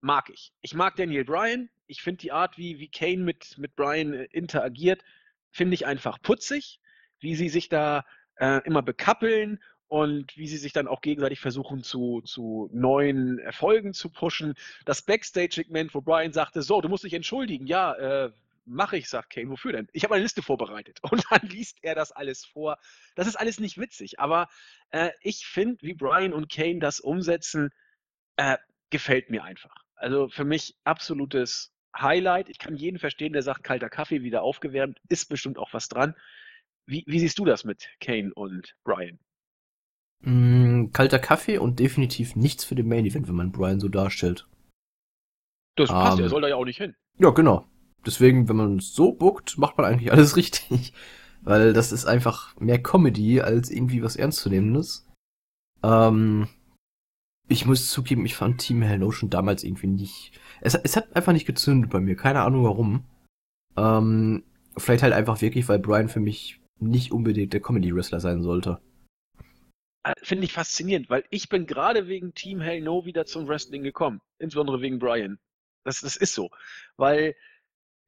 mag ich. Ich mag Daniel Bryan. Ich finde die Art, wie, wie Kane mit, mit Bryan äh, interagiert, finde ich einfach putzig. Wie sie sich da äh, immer bekappeln und wie sie sich dann auch gegenseitig versuchen zu, zu neuen Erfolgen zu pushen. Das Backstage-Segment, wo Bryan sagte, so, du musst dich entschuldigen. Ja, äh, mache ich, sagt Kane. Wofür denn? Ich habe eine Liste vorbereitet. *laughs* Und dann liest er das alles vor. Das ist alles nicht witzig, aber äh, ich finde, wie Brian und Kane das umsetzen, äh, gefällt mir einfach. Also für mich absolutes Highlight. Ich kann jeden verstehen, der sagt, kalter Kaffee wieder aufgewärmt, ist bestimmt auch was dran. Wie, wie siehst du das mit Kane und Brian?
Mm, kalter Kaffee und definitiv nichts für den Main Event, wenn man Brian so darstellt.
Das passt, um, er ähm, soll da ja auch nicht hin.
Ja, genau deswegen, wenn man es so bookt, macht man eigentlich alles *laughs* richtig. Weil das ist einfach mehr Comedy als irgendwie was Ernstzunehmendes. Ähm, ich muss zugeben, ich fand Team Hell Notion damals irgendwie nicht. Es, es hat einfach nicht gezündet bei mir, keine Ahnung warum. Ähm, vielleicht halt einfach wirklich, weil Brian für mich nicht unbedingt der Comedy-Wrestler sein sollte.
Äh, finde ich faszinierend, weil ich bin gerade wegen Team Hell No wieder zum Wrestling gekommen. Insbesondere wegen Brian. Das, das ist so. Weil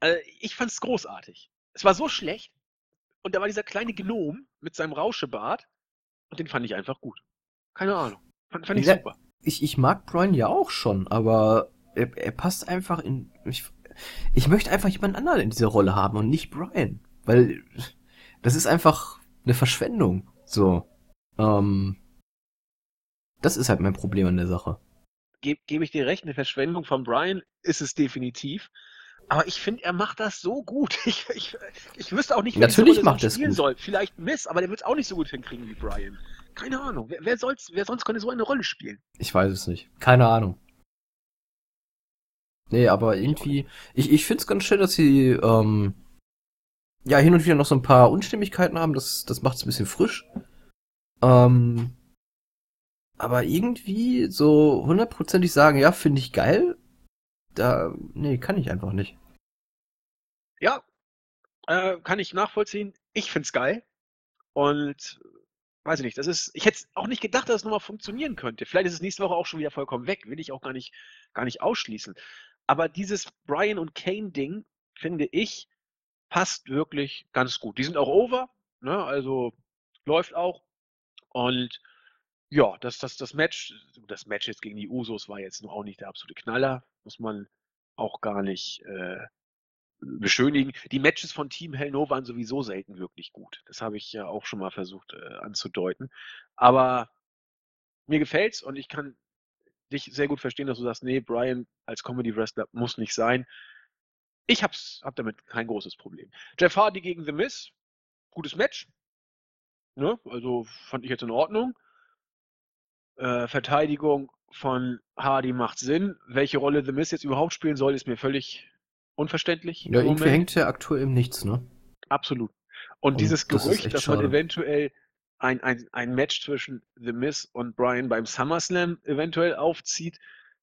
also ich fand es großartig. Es war so schlecht. Und da war dieser kleine Gnom mit seinem Rauschebart. Und den fand ich einfach gut. Keine Ahnung. Fand, fand ich ja, super.
Ich, ich mag Brian ja auch schon, aber er, er passt einfach in. Ich, ich möchte einfach jemand anderen in dieser Rolle haben und nicht Brian. Weil das ist einfach eine Verschwendung. So. Ähm, das ist halt mein Problem an der Sache.
Gebe geb ich dir recht, eine Verschwendung von Brian ist es definitiv. Aber ich finde, er macht das so gut. *laughs* Ich, ich, ich wüsste auch nicht,
wie Natürlich er macht
spielen
gut.
soll. Vielleicht Miss, aber der wird es auch nicht so gut hinkriegen wie Brian. Keine Ahnung. Wer, wer, soll's, wer sonst könnte so eine Rolle spielen?
Ich weiß es nicht. Keine Ahnung. Nee, aber irgendwie, ich, ich finde es ganz schön, dass sie ähm, ja hin und wieder noch so ein paar Unstimmigkeiten haben. Das, das macht es ein bisschen frisch. Ähm, aber irgendwie so hundertprozentig sagen, ja, finde ich geil. Da, nee, kann ich einfach nicht.
Ja, äh, kann ich nachvollziehen. Ich find's geil. Und weiß ich nicht, das ist, ich hätte auch nicht gedacht, dass es nochmal funktionieren könnte. Vielleicht ist es nächste Woche auch schon wieder vollkommen weg, will ich auch gar nicht, gar nicht ausschließen. Aber dieses Brian und Kane-Ding, finde ich, passt wirklich ganz gut. Die sind auch over, ne? Also läuft auch. Und ja, das, das, das Match, das Match jetzt gegen die Usos war jetzt noch auch nicht der absolute Knaller, muss man auch gar nicht äh, beschönigen. Die Matches von Team Hell No waren sowieso selten wirklich gut. Das habe ich ja auch schon mal versucht äh, anzudeuten. Aber mir gefällt's und ich kann dich sehr gut verstehen, dass du sagst, nee, Brian als Comedy Wrestler muss nicht sein. Ich hab's, hab damit kein großes Problem. Jeff Hardy gegen The Miz, gutes Match. Ne? Also fand ich jetzt in Ordnung. Äh, Verteidigung von Hardy macht Sinn. Welche Rolle The Miz jetzt überhaupt spielen soll, ist mir völlig unverständlich.
Ja, irgendwie hängt ja aktuell im Nichts, ne?
Absolut. Und, und dieses Gerücht, das dass man eventuell ein, ein, ein Match zwischen The Miz und Brian beim SummerSlam eventuell aufzieht,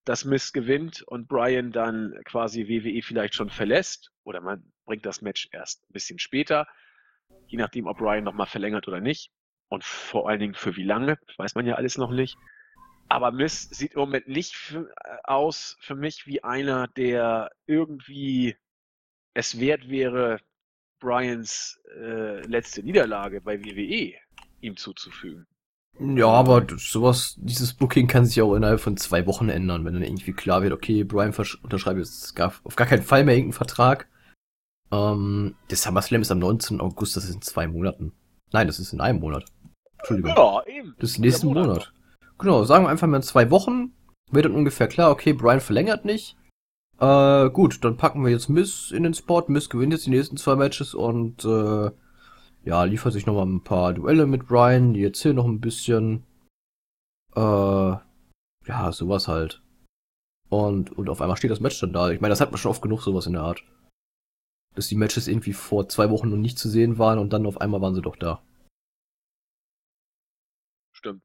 dass Miz gewinnt und Brian dann quasi WWE vielleicht schon verlässt oder man bringt das Match erst ein bisschen später, je nachdem, ob Brian nochmal verlängert oder nicht und vor allen Dingen für wie lange, weiß man ja alles noch nicht. Aber Miz sieht im Moment nicht äh, aus für mich wie einer, der irgendwie es wert wäre, Brians äh, letzte Niederlage bei WWE ihm zuzufügen.
Ja, aber sowas, dieses Booking kann sich auch innerhalb von zwei Wochen ändern, wenn dann irgendwie klar wird, okay, Brian unterschreibt jetzt gar, auf gar keinen Fall mehr irgendeinen Vertrag. Ähm, der SummerSlam ist am 19. August, das ist in zwei Monaten. Nein, das ist in einem Monat. Entschuldigung. Ja, eben. Das ist nächsten Monat. Monat. Genau, sagen wir einfach mal in zwei Wochen. Wird dann ungefähr klar, okay, Brian verlängert nicht. Äh, gut, dann packen wir jetzt Miss in den Spot. Miss gewinnt jetzt die nächsten zwei Matches und äh, ja, liefert sich nochmal ein paar Duelle mit Brian, die erzählen noch ein bisschen. Äh, ja, sowas halt. Und, und auf einmal steht das Match dann da. Ich meine, das hat man schon oft genug, sowas in der Art. Dass die Matches irgendwie vor zwei Wochen noch nicht zu sehen waren und dann auf einmal waren sie doch da.
Stimmt.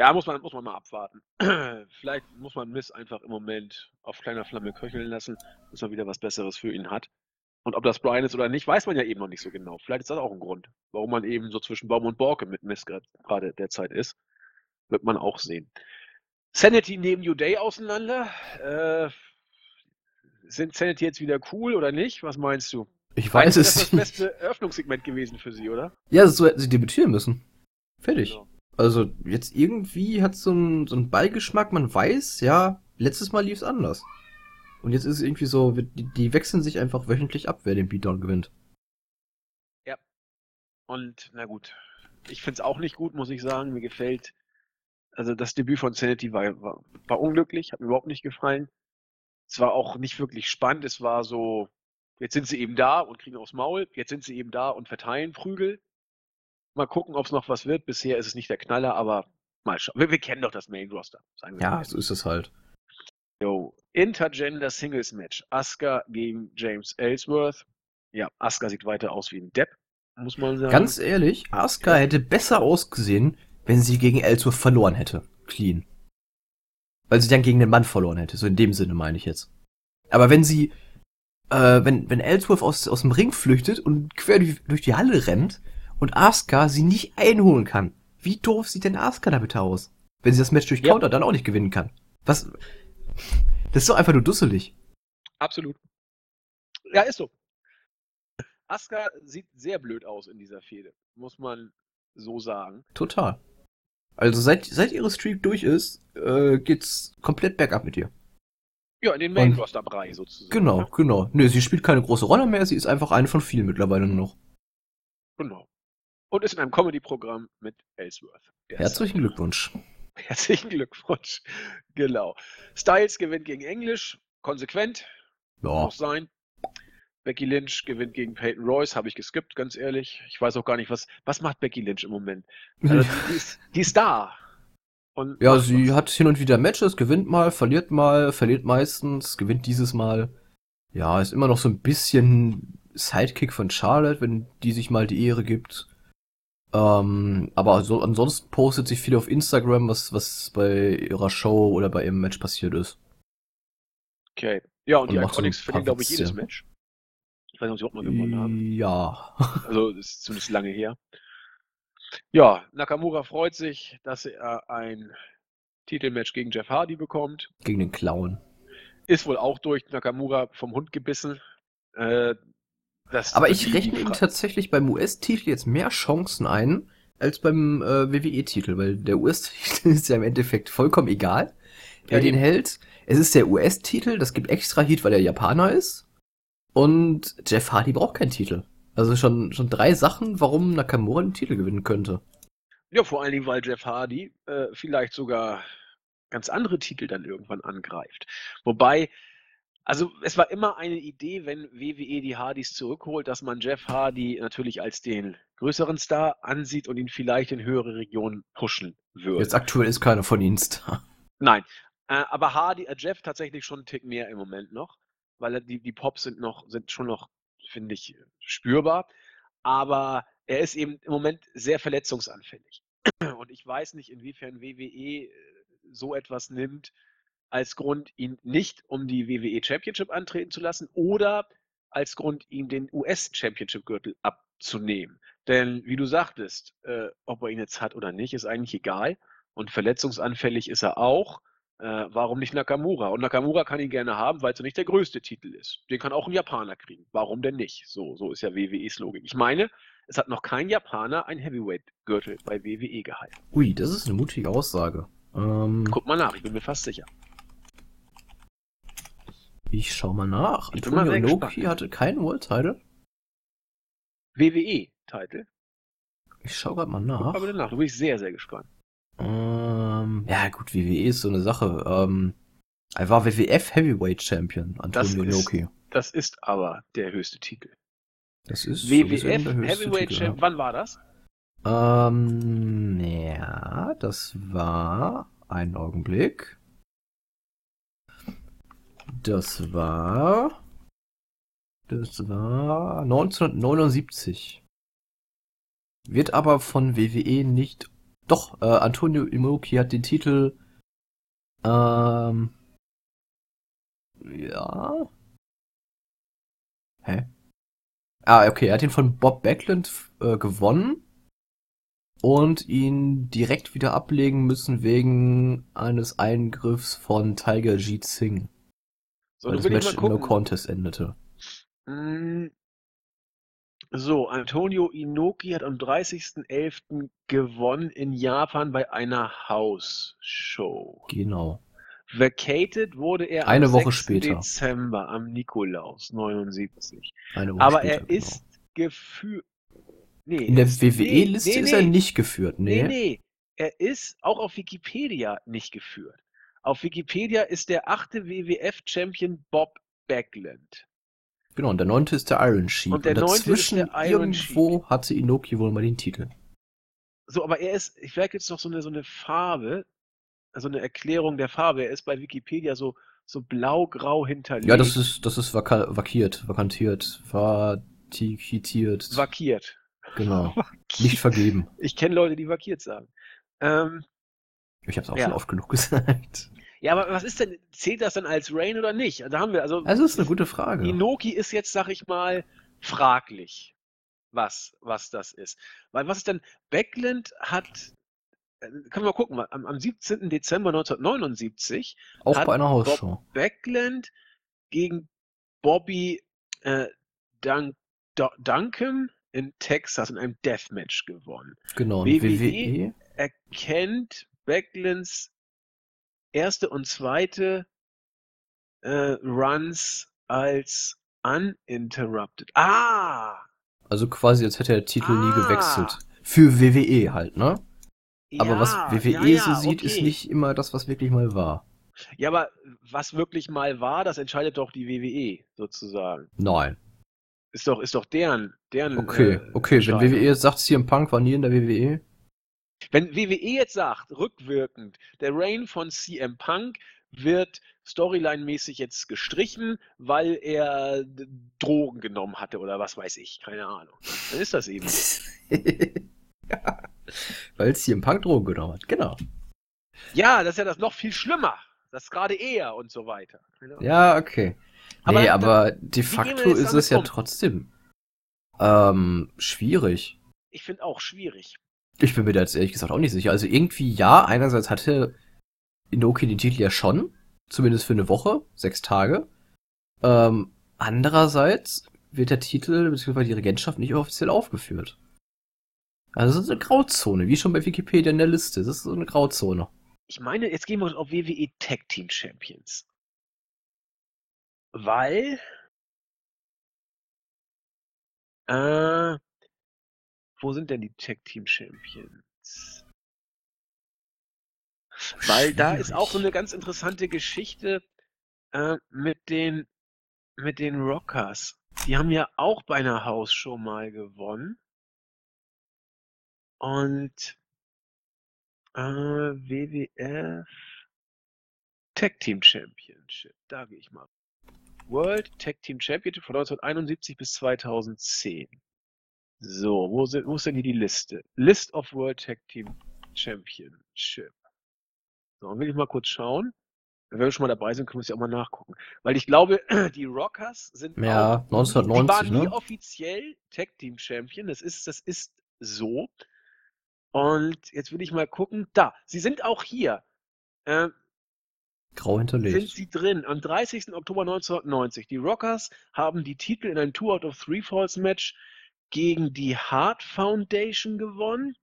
Ja, muss man, muss man mal abwarten. *clears throat* Vielleicht muss man Miss einfach im Moment auf kleiner Flamme köcheln lassen, bis man wieder was Besseres für ihn hat. Und ob das Brian ist oder nicht, weiß man ja eben noch nicht so genau. Vielleicht ist das auch ein Grund, warum man eben so zwischen Baum und Borke mit Miss gerade derzeit ist. Wird man auch sehen. Sanity neben New Day auseinander. Äh, sind Sanity jetzt wieder cool oder nicht? Was meinst du?
Ich weiß es
nicht. Das ist das beste Eröffnungssegment gewesen für sie, oder?
Ja, so hätten sie debütieren müssen. Fertig. Genau. Also jetzt irgendwie hat so ein, so ein Beigeschmack, man weiß, ja, letztes Mal lief es anders. Und jetzt ist es irgendwie so, die, die wechseln sich einfach wöchentlich ab, wer den Beatdown gewinnt.
Ja. Und na gut, ich finde es auch nicht gut, muss ich sagen. Mir gefällt, also das Debüt von Sanity war, war, war unglücklich, hat mir überhaupt nicht gefallen. Es war auch nicht wirklich spannend. Es war so, jetzt sind sie eben da und kriegen aufs Maul. Jetzt sind sie eben da und verteilen Prügel. Mal gucken, ob es noch was wird. Bisher ist es nicht der Knaller, aber mal schauen. Wir, wir kennen doch das Main Roster.
Sagen wir ja, mal. so ist es halt.
Jo, Intergender Singles Match. Asuka gegen James Ellsworth. Ja, Asuka sieht weiter aus wie ein Depp, muss man sagen.
Ganz ehrlich, Asuka hätte besser ausgesehen, wenn sie gegen Ellsworth verloren hätte. Clean. Weil sie dann gegen den Mann verloren hätte. So in dem Sinne meine ich jetzt. Aber wenn sie, äh, wenn, wenn Ellsworth aus, aus dem Ring flüchtet und quer durch, durch die Halle rennt und Asuka sie nicht einholen kann, wie doof sieht denn Asuka da bitte aus? Wenn sie das Match durch Counter ja. dann auch nicht gewinnen kann. Was, das ist doch einfach nur dusselig.
Absolut. Ja, ist so. Asuka sieht sehr blöd aus in dieser Fehde, muss man so sagen.
Total. Also seit, seit ihre Streak durch ist, äh, geht's komplett bergab mit ihr.
Ja, in den Main Roster Brei sozusagen.
Genau, ne? genau. Nö, sie spielt keine große Rolle mehr, sie ist einfach eine von vielen mittlerweile nur noch.
Genau. Und ist in einem Comedy-Programm mit Ellsworth.
Herzlichen Glückwunsch.
Herzlichen Glückwunsch. Genau. Styles gewinnt gegen Englisch. Konsequent. Ja. Muss sein. Becky Lynch gewinnt gegen Peyton Royce, habe ich geskippt, ganz ehrlich. Ich weiß auch gar nicht, was, was macht Becky Lynch im Moment. Also, *laughs* die, ist, die ist da.
Und ja, sie was. hat hin und wieder Matches, gewinnt mal, verliert mal, verliert meistens, gewinnt dieses Mal. Ja, ist immer noch so ein bisschen Sidekick von Charlotte, wenn die sich mal die Ehre gibt. Ähm, aber so, ansonsten postet sich viel auf Instagram, was, was bei ihrer Show oder bei ihrem Match passiert ist.
Okay. Ja, und, und die Iconics so verlieren, glaube ich, jedes Match. Ich weiß nicht, ob sie überhaupt mal gewonnen haben.
Ja.
also, das ist zumindest lange her. Ja, Nakamura freut sich, dass er ein Titelmatch gegen Jeff Hardy bekommt.
Gegen den Clown.
Ist wohl auch durch Nakamura vom Hund gebissen. Äh,
das Aber ich rechne ihm tatsächlich beim US-Titel jetzt mehr Chancen ein, als beim äh, WWE-Titel, weil der US-Titel *laughs* ist ja im Endeffekt vollkommen egal, wer
Ja,
den
eben.
hält. Es ist der US-Titel, das gibt extra Heat, weil er Japaner ist. Und Jeff Hardy braucht keinen Titel. Also schon, schon drei Sachen, warum Nakamura den Titel gewinnen könnte.
Ja, vor allen Dingen, weil Jeff Hardy äh, vielleicht sogar ganz andere Titel dann irgendwann angreift. Wobei, also es war immer eine Idee, wenn WWE die Hardys zurückholt, dass man Jeff Hardy natürlich als den größeren Star ansieht und ihn vielleicht in höhere Regionen pushen würde.
Jetzt aktuell ist keiner von ihnen Star.
Nein, äh, aber Hardy, äh, Jeff tatsächlich schon einen Tick mehr im Moment noch, weil die, die Pops sind noch, sind schon noch, finde ich, spürbar. Aber er ist eben im Moment sehr verletzungsanfällig. Und ich weiß nicht, inwiefern WWE äh, so etwas nimmt als Grund, ihn nicht um die WWE Championship antreten zu lassen oder als Grund, ihm den US Championship Gürtel abzunehmen. Denn wie du sagtest, äh, ob er ihn jetzt hat oder nicht, ist eigentlich egal. Und verletzungsanfällig ist er auch. Äh, warum nicht Nakamura? Und Nakamura kann ihn gerne haben, weil es ja nicht der größte Titel ist. Den kann auch ein Japaner kriegen. Warum denn nicht? So, so ist ja WWEs Logik. Ich meine, es hat noch kein Japaner ein Heavyweight-Gürtel bei WWE gehalten.
Ui, das ist eine mutige Aussage. Ähm,
Guck mal nach, ich bin mir fast sicher.
Ich schau mal nach.
Ich
Antonio Inoki hatte keinen World Title.
WWE-Titel.
Ich schau grad mal
Guck
nach.
mal bitte nach, da bin ich sehr, sehr gespannt.
Ähm, ja gut, WWE ist so eine Sache. Ähm, er war WWF Heavyweight Champion, Antonio Inoki.
Das ist aber der höchste Titel.
Das ist
WWF
der höchste
Heavyweight
Titel,
Champion, wann war das?
ja. Ähm, ja, das war ein Augenblick. Das war das war 1979. Wird aber von WWE nicht doch äh, Antonio Inoki hat den Titel ähm ja Hä? Ah, okay, er hat ihn von Bob Backlund äh, gewonnen und ihn direkt wieder ablegen müssen wegen eines Eingriffs von Tiger Jeet Singh,
So,
das Match in No
gucken.
Contest endete.
Mm, So, Antonio Inoki hat am 30.11. gewonnen in Japan bei einer House-Show.
Genau.
Vacated wurde er
Eine
am
Woche
6.
später.
Dezember am Nikolaus 79.
Eine Woche
Aber
später,
er
genau.
ist geführt. Nee,
In der
er ist-
WWE-Liste
nee,
ist
nee,
er
nee.
nicht geführt, nee.
Nee, nee. Er ist auch auf Wikipedia nicht geführt. Auf Wikipedia ist der achte WWF-Champion Bob Backlund.
Genau, und der neunte ist der Iron Sheik.
Und der neunte ist
dazwischen
der Iron
irgendwo hatte Inoki wohl mal den Titel.
So, aber er ist, vielleicht gibt es noch so eine, so eine Farbe, also eine Erklärung der Farbe. Er ist bei Wikipedia so, so blau-grau hinterlegt.
Ja, das ist, das ist vaka vakiert, vakantiert, vatikitiert.
Vakiert.
genau. *laughs* Nicht vergeben.
Ich kenne Leute, die vakiert sagen. Ähm,
Ich hab's auch
Ja.
schon oft genug *laughs* gesagt.
ja, aber was ist denn, zählt das dann als Rain oder nicht? Da haben wir, also,
Also, das ist eine gute Frage.
Inoki ist jetzt, sag ich mal, fraglich, was, was das ist. Weil was ist denn, Backland hat, äh, können wir gucken, am, am 17. Dezember 1979
Auch
hat
bei einer Hausshow.
Backland gegen Bobby äh, Dun Dun- Duncan in Texas in einem Deathmatch gewonnen.
Genau.
WWE?
WWE?
Erkennt Backlands erste und zweite äh, Runs als uninterrupted. Ah!
Also quasi, als hätte der Titel nie
Ah.
gewechselt. Für WWE halt, ne? Aber was
ja,
WWE
ja,
so sieht, ist
okay.
nicht immer das, was wirklich mal war.
Ja, aber was wirklich mal war, das entscheidet doch die WWE sozusagen.
Nein.
Ist doch, ist doch deren, deren.
Okay,
äh,
okay. Wenn. WWE sagt, CM Punk war nie in der WWE,
Wenn WWE jetzt sagt, rückwirkend, der Reign von CM Punk wird storyline-mäßig jetzt gestrichen, weil er Drogen genommen hatte oder was weiß ich, keine Ahnung. Dann ist das eben. so. *laughs*
ja. Weil CM Punk Drogen genommen hat, genau.
Ja, das ist ja das noch viel schlimmer. Das ist gerade er und so weiter.
Ja, okay.
Aber
nee,
dann-
aber de facto ist es ja
um?
trotzdem ähm, schwierig.
Ich finde auch schwierig.
Ich bin mir da jetzt ehrlich gesagt auch nicht sicher. Also irgendwie ja, einerseits hatte Inoki den Titel ja schon, zumindest für eine Woche, sechs Tage. Ähm, andererseits wird der Titel bzw. die Regentschaft nicht offiziell aufgeführt. Also das ist eine Grauzone, wie schon bei Wikipedia in der Liste. Das ist so eine Grauzone.
Ich meine, jetzt gehen wir auf WWE Tag Team Champions. Weil. Äh, wo sind denn die Tag Team Champions? Weil da ist auch so eine ganz interessante Geschichte äh, mit den mit den Rockers. Die haben ja auch bei einer Hausshow mal gewonnen. Und äh, WWF Tag Team Championship. Da gehe ich mal. World Tag Team Championship von 1971 bis 2010. So, wo, sind, wo ist denn hier die Liste? List of World Tag Team Championship. So, dann will ich mal kurz schauen. Wenn wir schon mal dabei sind, können wir es ja auch mal nachgucken. Weil ich glaube, *clears throat* die Rockers sind
Ja,
auch,
1990,
die waren nie
ne?
offiziell Tag Team Champion. Das ist, das ist so. Und jetzt will ich mal gucken. Da, sie sind auch hier. Äh,
Grau
sind
hinterlegt.
sie drin. Am 30. Oktober 1990. Die Rockers haben die Titel in einem Two out of Three Falls Match gegen die Hart Foundation gewonnen.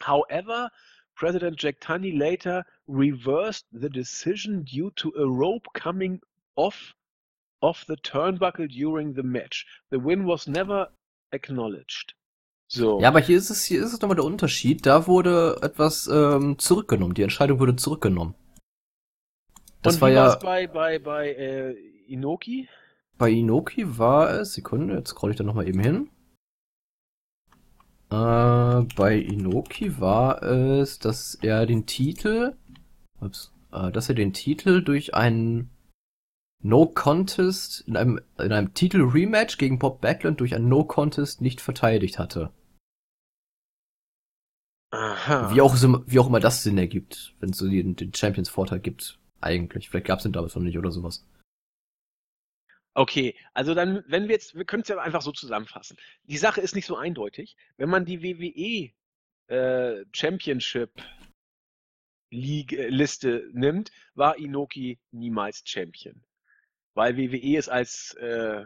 However, President Jack Tunney later reversed the decision due to a rope coming off of the turnbuckle during the match. The win was never acknowledged. So.
Ja, aber hier ist es, hier ist es nochmal der Unterschied. Da wurde etwas ähm, zurückgenommen. Die Entscheidung wurde zurückgenommen. Das
Und
war ja
bei, bei, bei äh, Inoki?
bei Inoki war es, Sekunde, jetzt scroll ich da nochmal eben hin. Äh, bei Inoki war es, dass er den Titel, ups, äh, dass er den Titel durch einen No Contest in einem, in einem Titel Rematch gegen Bob Backlund durch einen No Contest nicht verteidigt hatte.
Aha.
Wie auch, wie auch immer das Sinn ergibt, wenn es so den, den Champions Vorteil gibt, eigentlich. Vielleicht gab es den damals noch nicht oder sowas.
Okay, also dann, wenn wir jetzt, wir können es ja einfach so zusammenfassen. Die Sache ist nicht so eindeutig. Wenn man die WWE äh, Championship League äh, Liste nimmt, war Inoki niemals Champion. Weil WWE es als äh,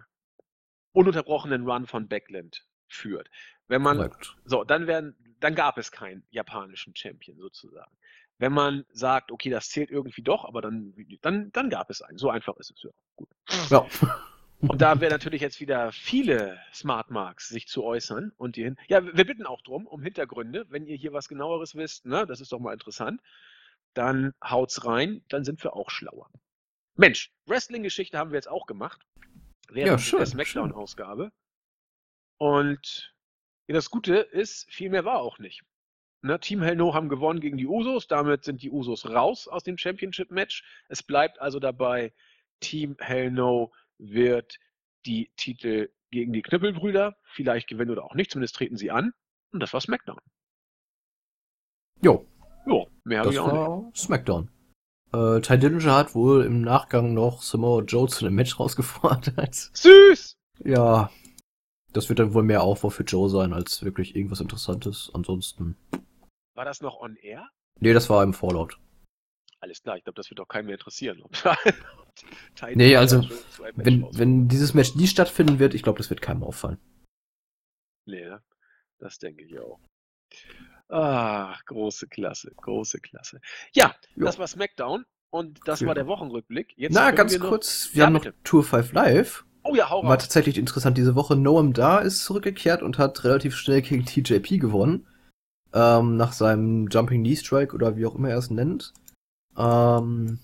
ununterbrochenen Run von Backland führt. Wenn man
Korrekt.
so, dann werden, dann gab es keinen japanischen Champion sozusagen. Wenn man sagt, okay, das zählt irgendwie doch, aber dann, dann, dann gab es einen. So einfach ist es ja. Gut.
Ja.
Und da wäre natürlich jetzt wieder viele Smart Marks, sich zu äußern und die hin. Ja, wir bitten auch drum, um Hintergründe. Wenn ihr hier was genaueres wisst, ne, das ist doch mal interessant, dann haut's rein, dann sind wir auch schlauer. Mensch, Wrestling-Geschichte haben wir jetzt auch gemacht. Während
Ja, schön,
der Smackdown-Ausgabe. Und ja, das Gute ist, viel mehr war auch nicht. Ne, Team Hell No haben gewonnen gegen die Usos, damit sind die Usos raus aus dem Championship-Match. Es bleibt also dabei, Team Hell No wird die Titel gegen die Knüppelbrüder vielleicht gewinnen oder auch nicht, zumindest treten sie an. Und das war SmackDown.
Jo,
Jo, mehr habe
das
ich auch nicht.
war Smackdown. Äh, Ty Dillinger hat wohl im Nachgang noch Samoa Joe zu einem Match rausgefordert.
Süß!
ja, das wird dann wohl mehr Aufbau für Joe sein, als wirklich irgendwas Interessantes. Ansonsten.
War das noch on air?
Nee, das war im Fallout.
Alles klar, ich glaube, das wird doch keinen mehr interessieren. *laughs*
Nee, also, Wenn,
rauskommt.
wenn dieses Match nie stattfinden wird, ich glaube, das wird keinem auffallen.
Nee, ne? das denke ich auch. Ah, große Klasse, große Klasse. Ja,
Jo.
das war SmackDown und das
Ja.
war der Wochenrückblick. Jetzt
Na, ganz
wir noch-
kurz, wir
Ja,
haben noch
bitte.
Tour 5 Live.
Oh ja, hau
War
raus.
tatsächlich interessant diese Woche. Noam Da ist zurückgekehrt und hat relativ schnell gegen TJP gewonnen. Ähm, nach seinem Jumping Knee Strike oder wie auch immer er es nennt. Ähm,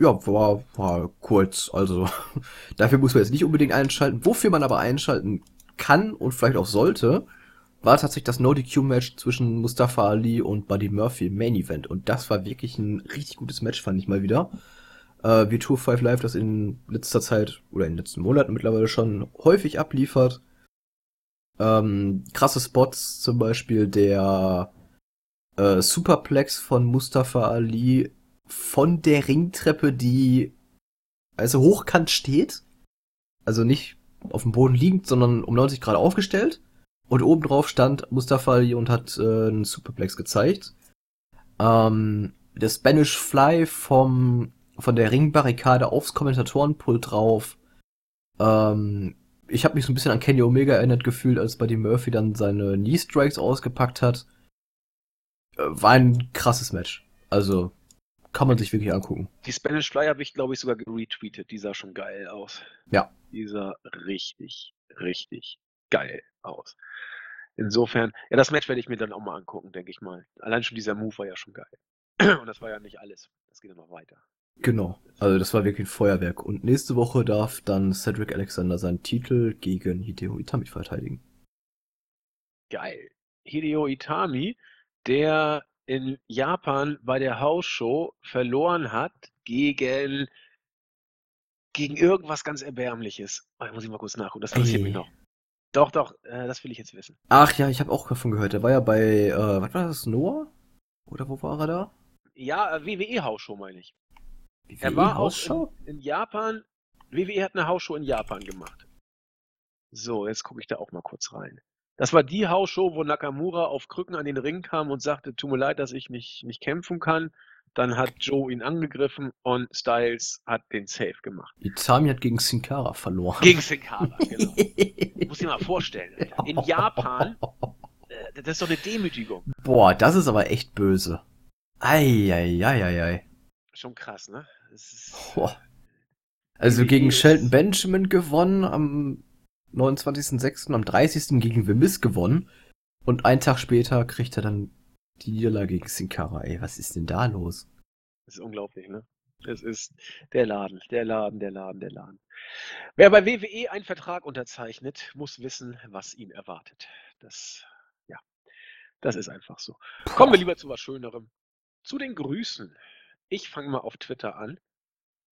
ja, war, war kurz. Also, *laughs* dafür muss man jetzt nicht unbedingt einschalten. Wofür man aber einschalten kann und vielleicht auch sollte, war tatsächlich das No-DQ-Match zwischen Mustafa Ali und Buddy Murphy im Main Event. Und das war wirklich ein richtig gutes Match, fand ich mal wieder. Äh, wie Tour 5 Live das in letzter Zeit oder in den letzten Monaten mittlerweile schon häufig abliefert. Ähm, krasse Spots, zum Beispiel der äh, Superplex von Mustafa Ali von der Ringtreppe, die also hochkant steht. Also nicht auf dem Boden liegend, sondern um 90 Grad aufgestellt. Und oben drauf stand Mustafa Ali und hat äh, einen Superplex gezeigt. Ähm, der Spanish Fly vom, von der Ringbarrikade aufs Kommentatorenpult drauf. Ähm, ich habe mich so ein bisschen an Kenny Omega erinnert gefühlt, als Buddy Murphy dann seine Knee Strikes ausgepackt hat. Äh, war ein krasses Match. Also kann man sich wirklich angucken.
Die Spanish Fly habe ich, glaube ich, sogar retweetet. Die sah schon geil aus.
Ja.
Die sah richtig, richtig geil aus. Insofern, ja, das Match werde ich mir dann auch mal angucken, denke ich mal. Allein schon dieser Move war ja schon geil. *clears throat* Und das war ja nicht alles. Das geht ja noch weiter.
Genau. Also das war wirklich ein Feuerwerk. Und nächste Woche darf dann Cedric Alexander seinen Titel gegen Hideo Itami verteidigen.
Geil. Hideo Itami, der in Japan bei der Hausshow verloren hat gegen gegen irgendwas ganz Erbärmliches. Oh, muss ich mal kurz nachgucken, das interessiert mich noch. Doch, doch, äh, das will ich jetzt wissen.
Ach ja, ich habe auch davon gehört. Der war ja bei, äh, was war das, Noah? Oder wo war er da?
Ja, äh, WWE-Hausshow meine ich.
WWE
Er war auch
Hausshow?
in, in Japan. WWE hat eine Hausshow in Japan gemacht. So, jetzt gucke ich da auch mal kurz rein. Das war die Hausshow, wo Nakamura auf Krücken an den Ring kam und sagte, tut mir leid, dass ich nicht, nicht kämpfen kann. Dann hat Joe ihn angegriffen und Styles hat den Save gemacht.
Itami hat gegen Sin Cara verloren.
Gegen Sin Cara, *laughs* genau. Muss ich mal vorstellen. Alter. In Japan, äh, das ist doch eine Demütigung.
Boah, das ist aber echt böse. Eieieiei.
Schon krass, ne? Das
Boah. Also gegen Shelton Benjamin gewonnen, am 29.06. am 30. gegen Miz gewonnen. Und einen Tag später kriegt er dann die Niederlage gegen Sin Cara. Ey, was ist denn da los?
Das ist unglaublich, ne? Es ist der Laden, der Laden, der Laden, der Laden. Wer bei WWE einen Vertrag unterzeichnet, muss wissen, was ihn erwartet. Das, ja, das ist einfach so. Kommen wir lieber zu was Schönerem. Zu den Grüßen. Ich fange mal auf Twitter an.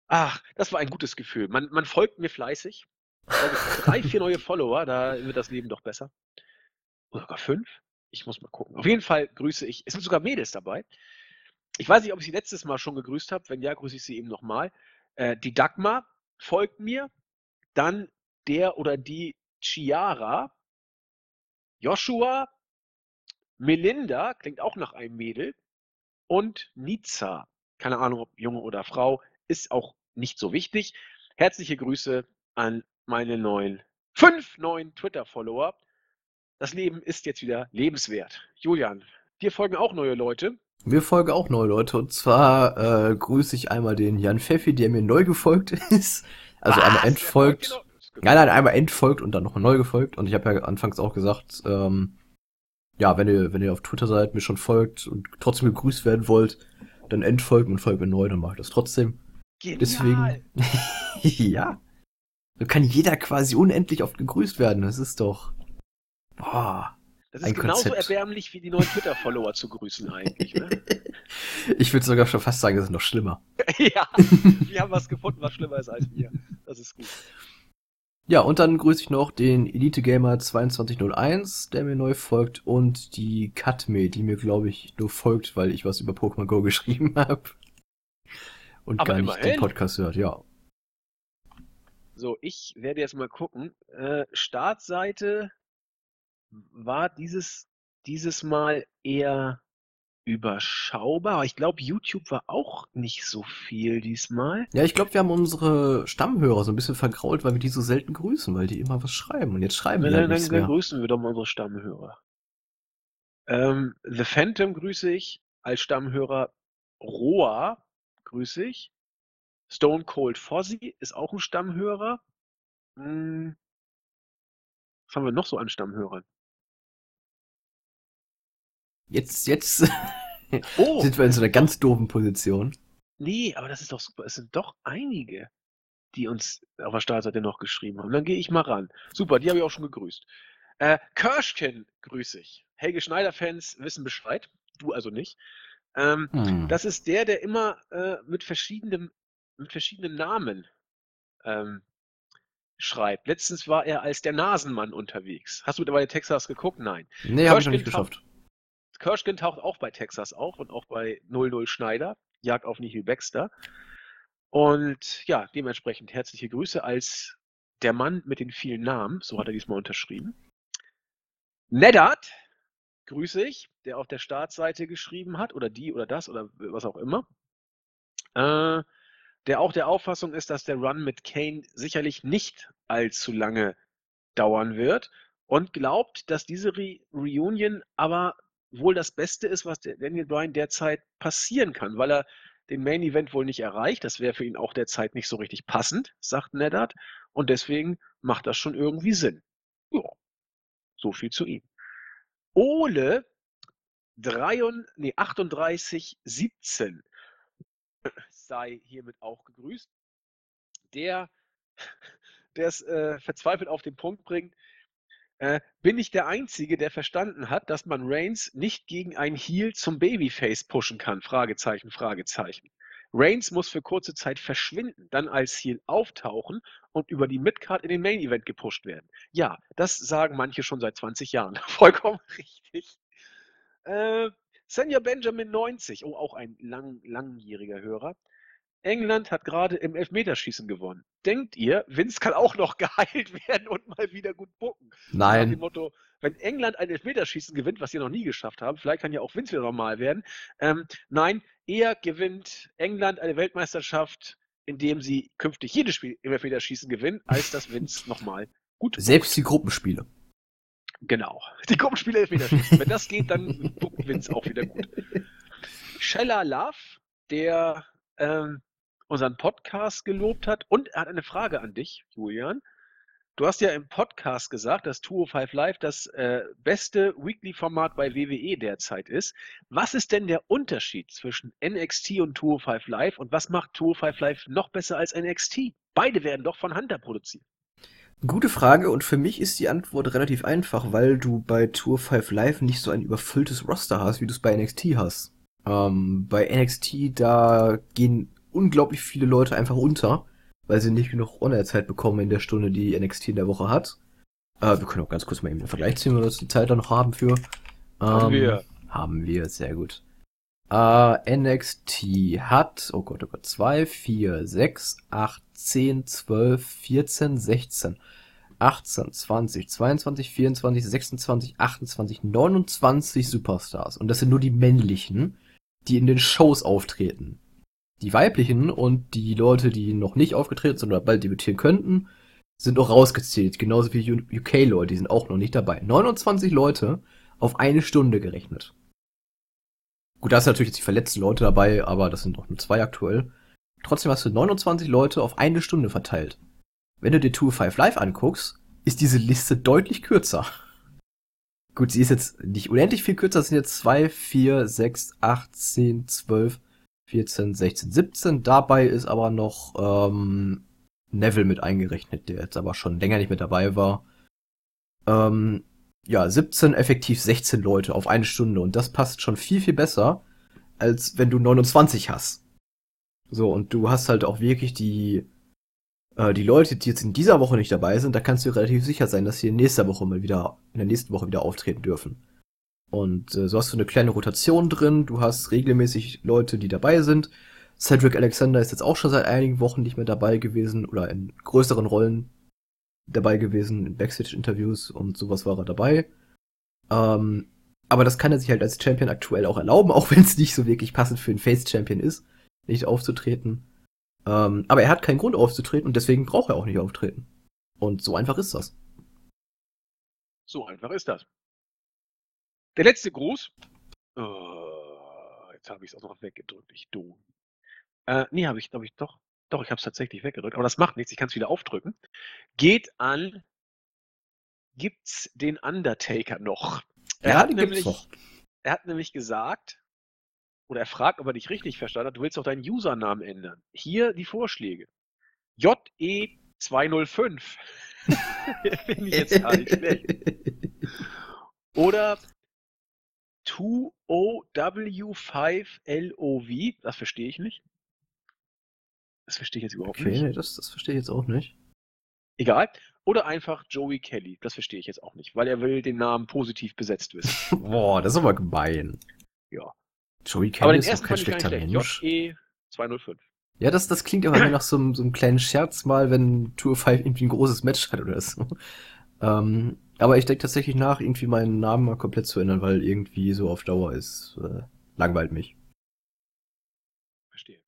Ach, das war ein gutes Gefühl. Man, man folgt mir fleißig. Drei, vier neue Follower, da wird das Leben doch besser. Oder sogar fünf? Ich muss mal gucken. Auf jeden Fall grüße ich. Es sind sogar Mädels dabei. Ich weiß nicht, ob ich sie letztes Mal schon gegrüßt habe. Wenn ja, grüße ich sie eben nochmal. Äh, die Dagmar folgt mir. Dann der oder die Chiara. Joshua. Melinda, klingt auch nach einem Mädel. Und Nizza. Keine Ahnung, ob Junge oder Frau. Ist auch nicht so wichtig. Herzliche Grüße an meine neuen, fünf neuen Twitter-Follower. Das Leben ist jetzt wieder lebenswert. Julian, dir folgen auch neue Leute.
Mir folgen auch neue Leute. Und zwar äh, grüße ich einmal den Jan Pfeffi, der mir neu gefolgt *laughs* ist. Also
Was?
einmal entfolgt. Nein, nein, einmal entfolgt und dann noch neu gefolgt. Und ich habe ja anfangs auch gesagt, ähm, ja, wenn ihr, wenn ihr auf Twitter seid, mir schon folgt und trotzdem gegrüßt werden wollt, dann entfolgt und folgt mir neu, dann mache ich das trotzdem.
Genial.
Deswegen. *laughs* ja. So kann jeder quasi unendlich oft gegrüßt werden. Das ist doch. Boah.
Das ist
ein
genauso
Konzept.
erbärmlich wie die neuen Twitter-Follower zu grüßen eigentlich. Ne? *laughs*
ich würde sogar schon fast sagen, das ist noch schlimmer. *laughs*
ja, wir haben was gefunden, was schlimmer ist als wir. Das ist gut.
Ja, und dann grüße ich noch den Elite Gamer 2201, der mir neu folgt, und die Katme, die mir, glaube ich, nur folgt, weil ich was über Pokémon Go *laughs* geschrieben habe. Und
Aber
gar nicht den
immerhin.
Podcast hört, ja.
So, ich werde jetzt mal gucken. Äh, Startseite war dieses, dieses Mal eher überschaubar. Ich glaube, YouTube war auch nicht so viel diesmal.
Ja, ich glaube, wir haben unsere Stammhörer so ein bisschen vergrault, weil wir die so selten grüßen, weil die immer was schreiben. Und jetzt schreiben die
Dann,
halt
dann,
nichts
dann
mehr.
grüßen wir doch mal unsere Stammhörer. Ähm, The Phantom grüße ich als Stammhörer. Roa grüße ich. Stone Cold Fozzy ist auch ein Stammhörer. Hm. Was haben wir noch so an Stammhörern?
Jetzt, jetzt *laughs*
Oh,
sind wir in so einer ganz doofen Position.
nee, aber das ist doch super. Es sind doch einige, die uns auf der Startseite noch geschrieben haben. Dann gehe ich mal ran. Super, die habe ich auch schon gegrüßt. Äh, Kirschken grüße ich. Helge Schneider-Fans wissen Bescheid. Du also nicht. Ähm,
Hm.
Das ist der, der immer äh, mit, verschiedenen, mit verschiedenen Namen ähm, schreibt. Letztens war er als der Nasenmann unterwegs. Hast du bei Texas geguckt? Nein.
nee, habe ich noch nicht geschafft.
Kirschken taucht auch bei Texas auf und auch bei 00 Schneider, Jagd auf Nihil Baxter. Und ja, dementsprechend herzliche Grüße als der Mann mit den vielen Namen, so hat er diesmal unterschrieben. Neddard, grüße ich, der auf der Startseite geschrieben hat, oder die oder das oder was auch immer. Äh, der auch der Auffassung ist, dass der Run mit Kane sicherlich nicht allzu lange dauern wird und glaubt, dass diese Re Reunion aber wohl das Beste ist, was Daniel Bryan derzeit passieren kann, weil er den Main Event wohl nicht erreicht. Das wäre für ihn auch derzeit nicht so richtig passend, sagt Neddard. Und deswegen macht das schon irgendwie Sinn. Ja, so viel zu ihm. Ole 33, nee, 38 17 sei hiermit auch gegrüßt. Der, der es äh, verzweifelt auf den Punkt bringt, äh, bin ich der Einzige, der verstanden hat, dass man Reigns nicht gegen ein Heel zum Babyface pushen kann? Fragezeichen, Fragezeichen. Reigns muss für kurze Zeit verschwinden, dann als Heel auftauchen und über die Midcard in den Main Event gepusht werden. Ja, das sagen manche schon seit 20 Jahren. *laughs* Vollkommen *laughs* richtig. Äh, Senja Benjamin 90, oh, auch ein lang, langjähriger Hörer. England hat gerade im Elfmeterschießen gewonnen. Denkt ihr, Vince kann auch noch *laughs* geheilt werden und mal wieder gut bucken?
Nein.
Nach dem Motto, wenn England ein Elfmeterschießen gewinnt, was sie noch nie geschafft haben, vielleicht kann ja auch Vince wieder normal werden. Ähm, nein, eher gewinnt England eine Weltmeisterschaft, indem sie künftig jedes Spiel im Elfmeterschießen gewinnen, als dass Vince nochmal gut
Selbst die Gruppenspiele.
Genau. *laughs* Die Gruppenspiele Elfmeterschießen. Wenn das geht, dann buckt Vince auch wieder gut. *laughs* Shella Love, der ähm, unseren Podcast gelobt hat. Und er hat eine Frage an dich, Julian. Du hast ja im Podcast gesagt, dass 205 Live das äh, beste Weekly-Format bei WWE derzeit ist. Was ist denn der Unterschied zwischen NXT und 205 Live und was macht 205 Live noch besser als NXT? Beide werden doch von Hunter produziert.
Gute Frage und für mich ist die Antwort relativ einfach, weil du bei Tour 5 Live nicht so ein überfülltes Roster hast, wie du es bei NXT hast. Ähm, bei NXT, da gehen unglaublich viele Leute einfach unter, weil sie nicht genug On-Air-Zeit bekommen in der Stunde, die NXT in der Woche hat. Äh, wir können auch ganz kurz mal eben den Vergleich ziehen, wenn wir uns die Zeit da noch haben für. Ähm,
Haben wir.
Haben wir, sehr gut. Äh, NXT hat, oh Gott, oh Gott, 2, 4, 6, 8, 10, 12, 14, 16, 18, 20, 22, 24, 26, 28, 29 Superstars. Und das sind nur die männlichen, die in den Shows auftreten. Die weiblichen und die Leute, die noch nicht aufgetreten sind oder bald debütieren könnten, sind auch rausgezählt. Genauso wie UK-Leute, die sind auch noch nicht dabei. 29 Leute auf eine Stunde gerechnet. Gut, da sind natürlich jetzt die verletzten Leute dabei, aber das sind doch nur zwei aktuell. Trotzdem hast du 29 Leute auf eine Stunde verteilt. Wenn du dir 2-5 Live anguckst, ist diese Liste deutlich kürzer. Gut, sie ist jetzt nicht unendlich viel kürzer, es sind jetzt 2, 4, 6, 8, 10, 12, 14, 16, 17. Dabei ist aber noch ähm, Neville mit eingerechnet, der jetzt aber schon länger nicht mit dabei war. Ähm, ja, 17, effektiv 16 Leute auf eine Stunde. Und das passt schon viel, viel besser, als wenn du 29 hast. So, und du hast halt auch wirklich die, äh, die Leute, die jetzt in dieser Woche nicht dabei sind, da kannst du relativ sicher sein, dass sie in nächster Woche mal wieder, in der nächsten Woche wieder auftreten dürfen. Und äh, so hast du eine kleine Rotation drin, du hast regelmäßig Leute, die dabei sind. Cedric Alexander ist jetzt auch schon seit einigen Wochen nicht mehr dabei gewesen oder in größeren Rollen dabei gewesen, in Backstage-Interviews und sowas war er dabei. Ähm, aber das kann er sich halt als Champion aktuell auch erlauben, *laughs* auch wenn es nicht so wirklich passend für einen Face-Champion ist, nicht aufzutreten. Ähm, aber er hat keinen Grund aufzutreten und deswegen braucht er auch nicht auftreten. Und so einfach ist das.
So einfach ist das. Der letzte Gruß. Oh, jetzt habe ich es auch noch weggedrückt, ich du. Äh, nee, habe ich, glaube ich, doch. Doch, ich habe es tatsächlich weggedrückt, aber das macht nichts, ich kann es wieder aufdrücken. Geht an, gibt's den Undertaker noch? Er
Ja,
hat nämlich,
noch.
er hat nämlich gesagt, oder er fragt, ob er dich richtig verstanden hat, du willst doch deinen Usernamen ändern. Hier die Vorschläge. JE205. Finde *laughs* ich jetzt gar nicht schlecht. *laughs* Oder 2OW5LOV. Das verstehe ich nicht. Das verstehe ich jetzt überhaupt
Okay,
nicht.
nee, das, das verstehe ich jetzt auch nicht.
Egal. Oder einfach Joey Kelly. Das verstehe ich jetzt auch nicht, weil er will den Namen positiv besetzt wissen. *laughs*
Boah, das ist aber gemein.
Ja.
Joey
Aber
Kelly
den
ist
ersten
kein schlechter. Mensch.
JE205.
Ja, das, das klingt aber *clears throat* nach so, so einem kleinen Scherz mal, wenn Tour 5 irgendwie ein großes Match hat oder so. Ähm, aber ich denke tatsächlich nach, irgendwie meinen Namen mal komplett zu ändern, weil irgendwie so auf Dauer ist, äh, langweilt mich.
Verstehe.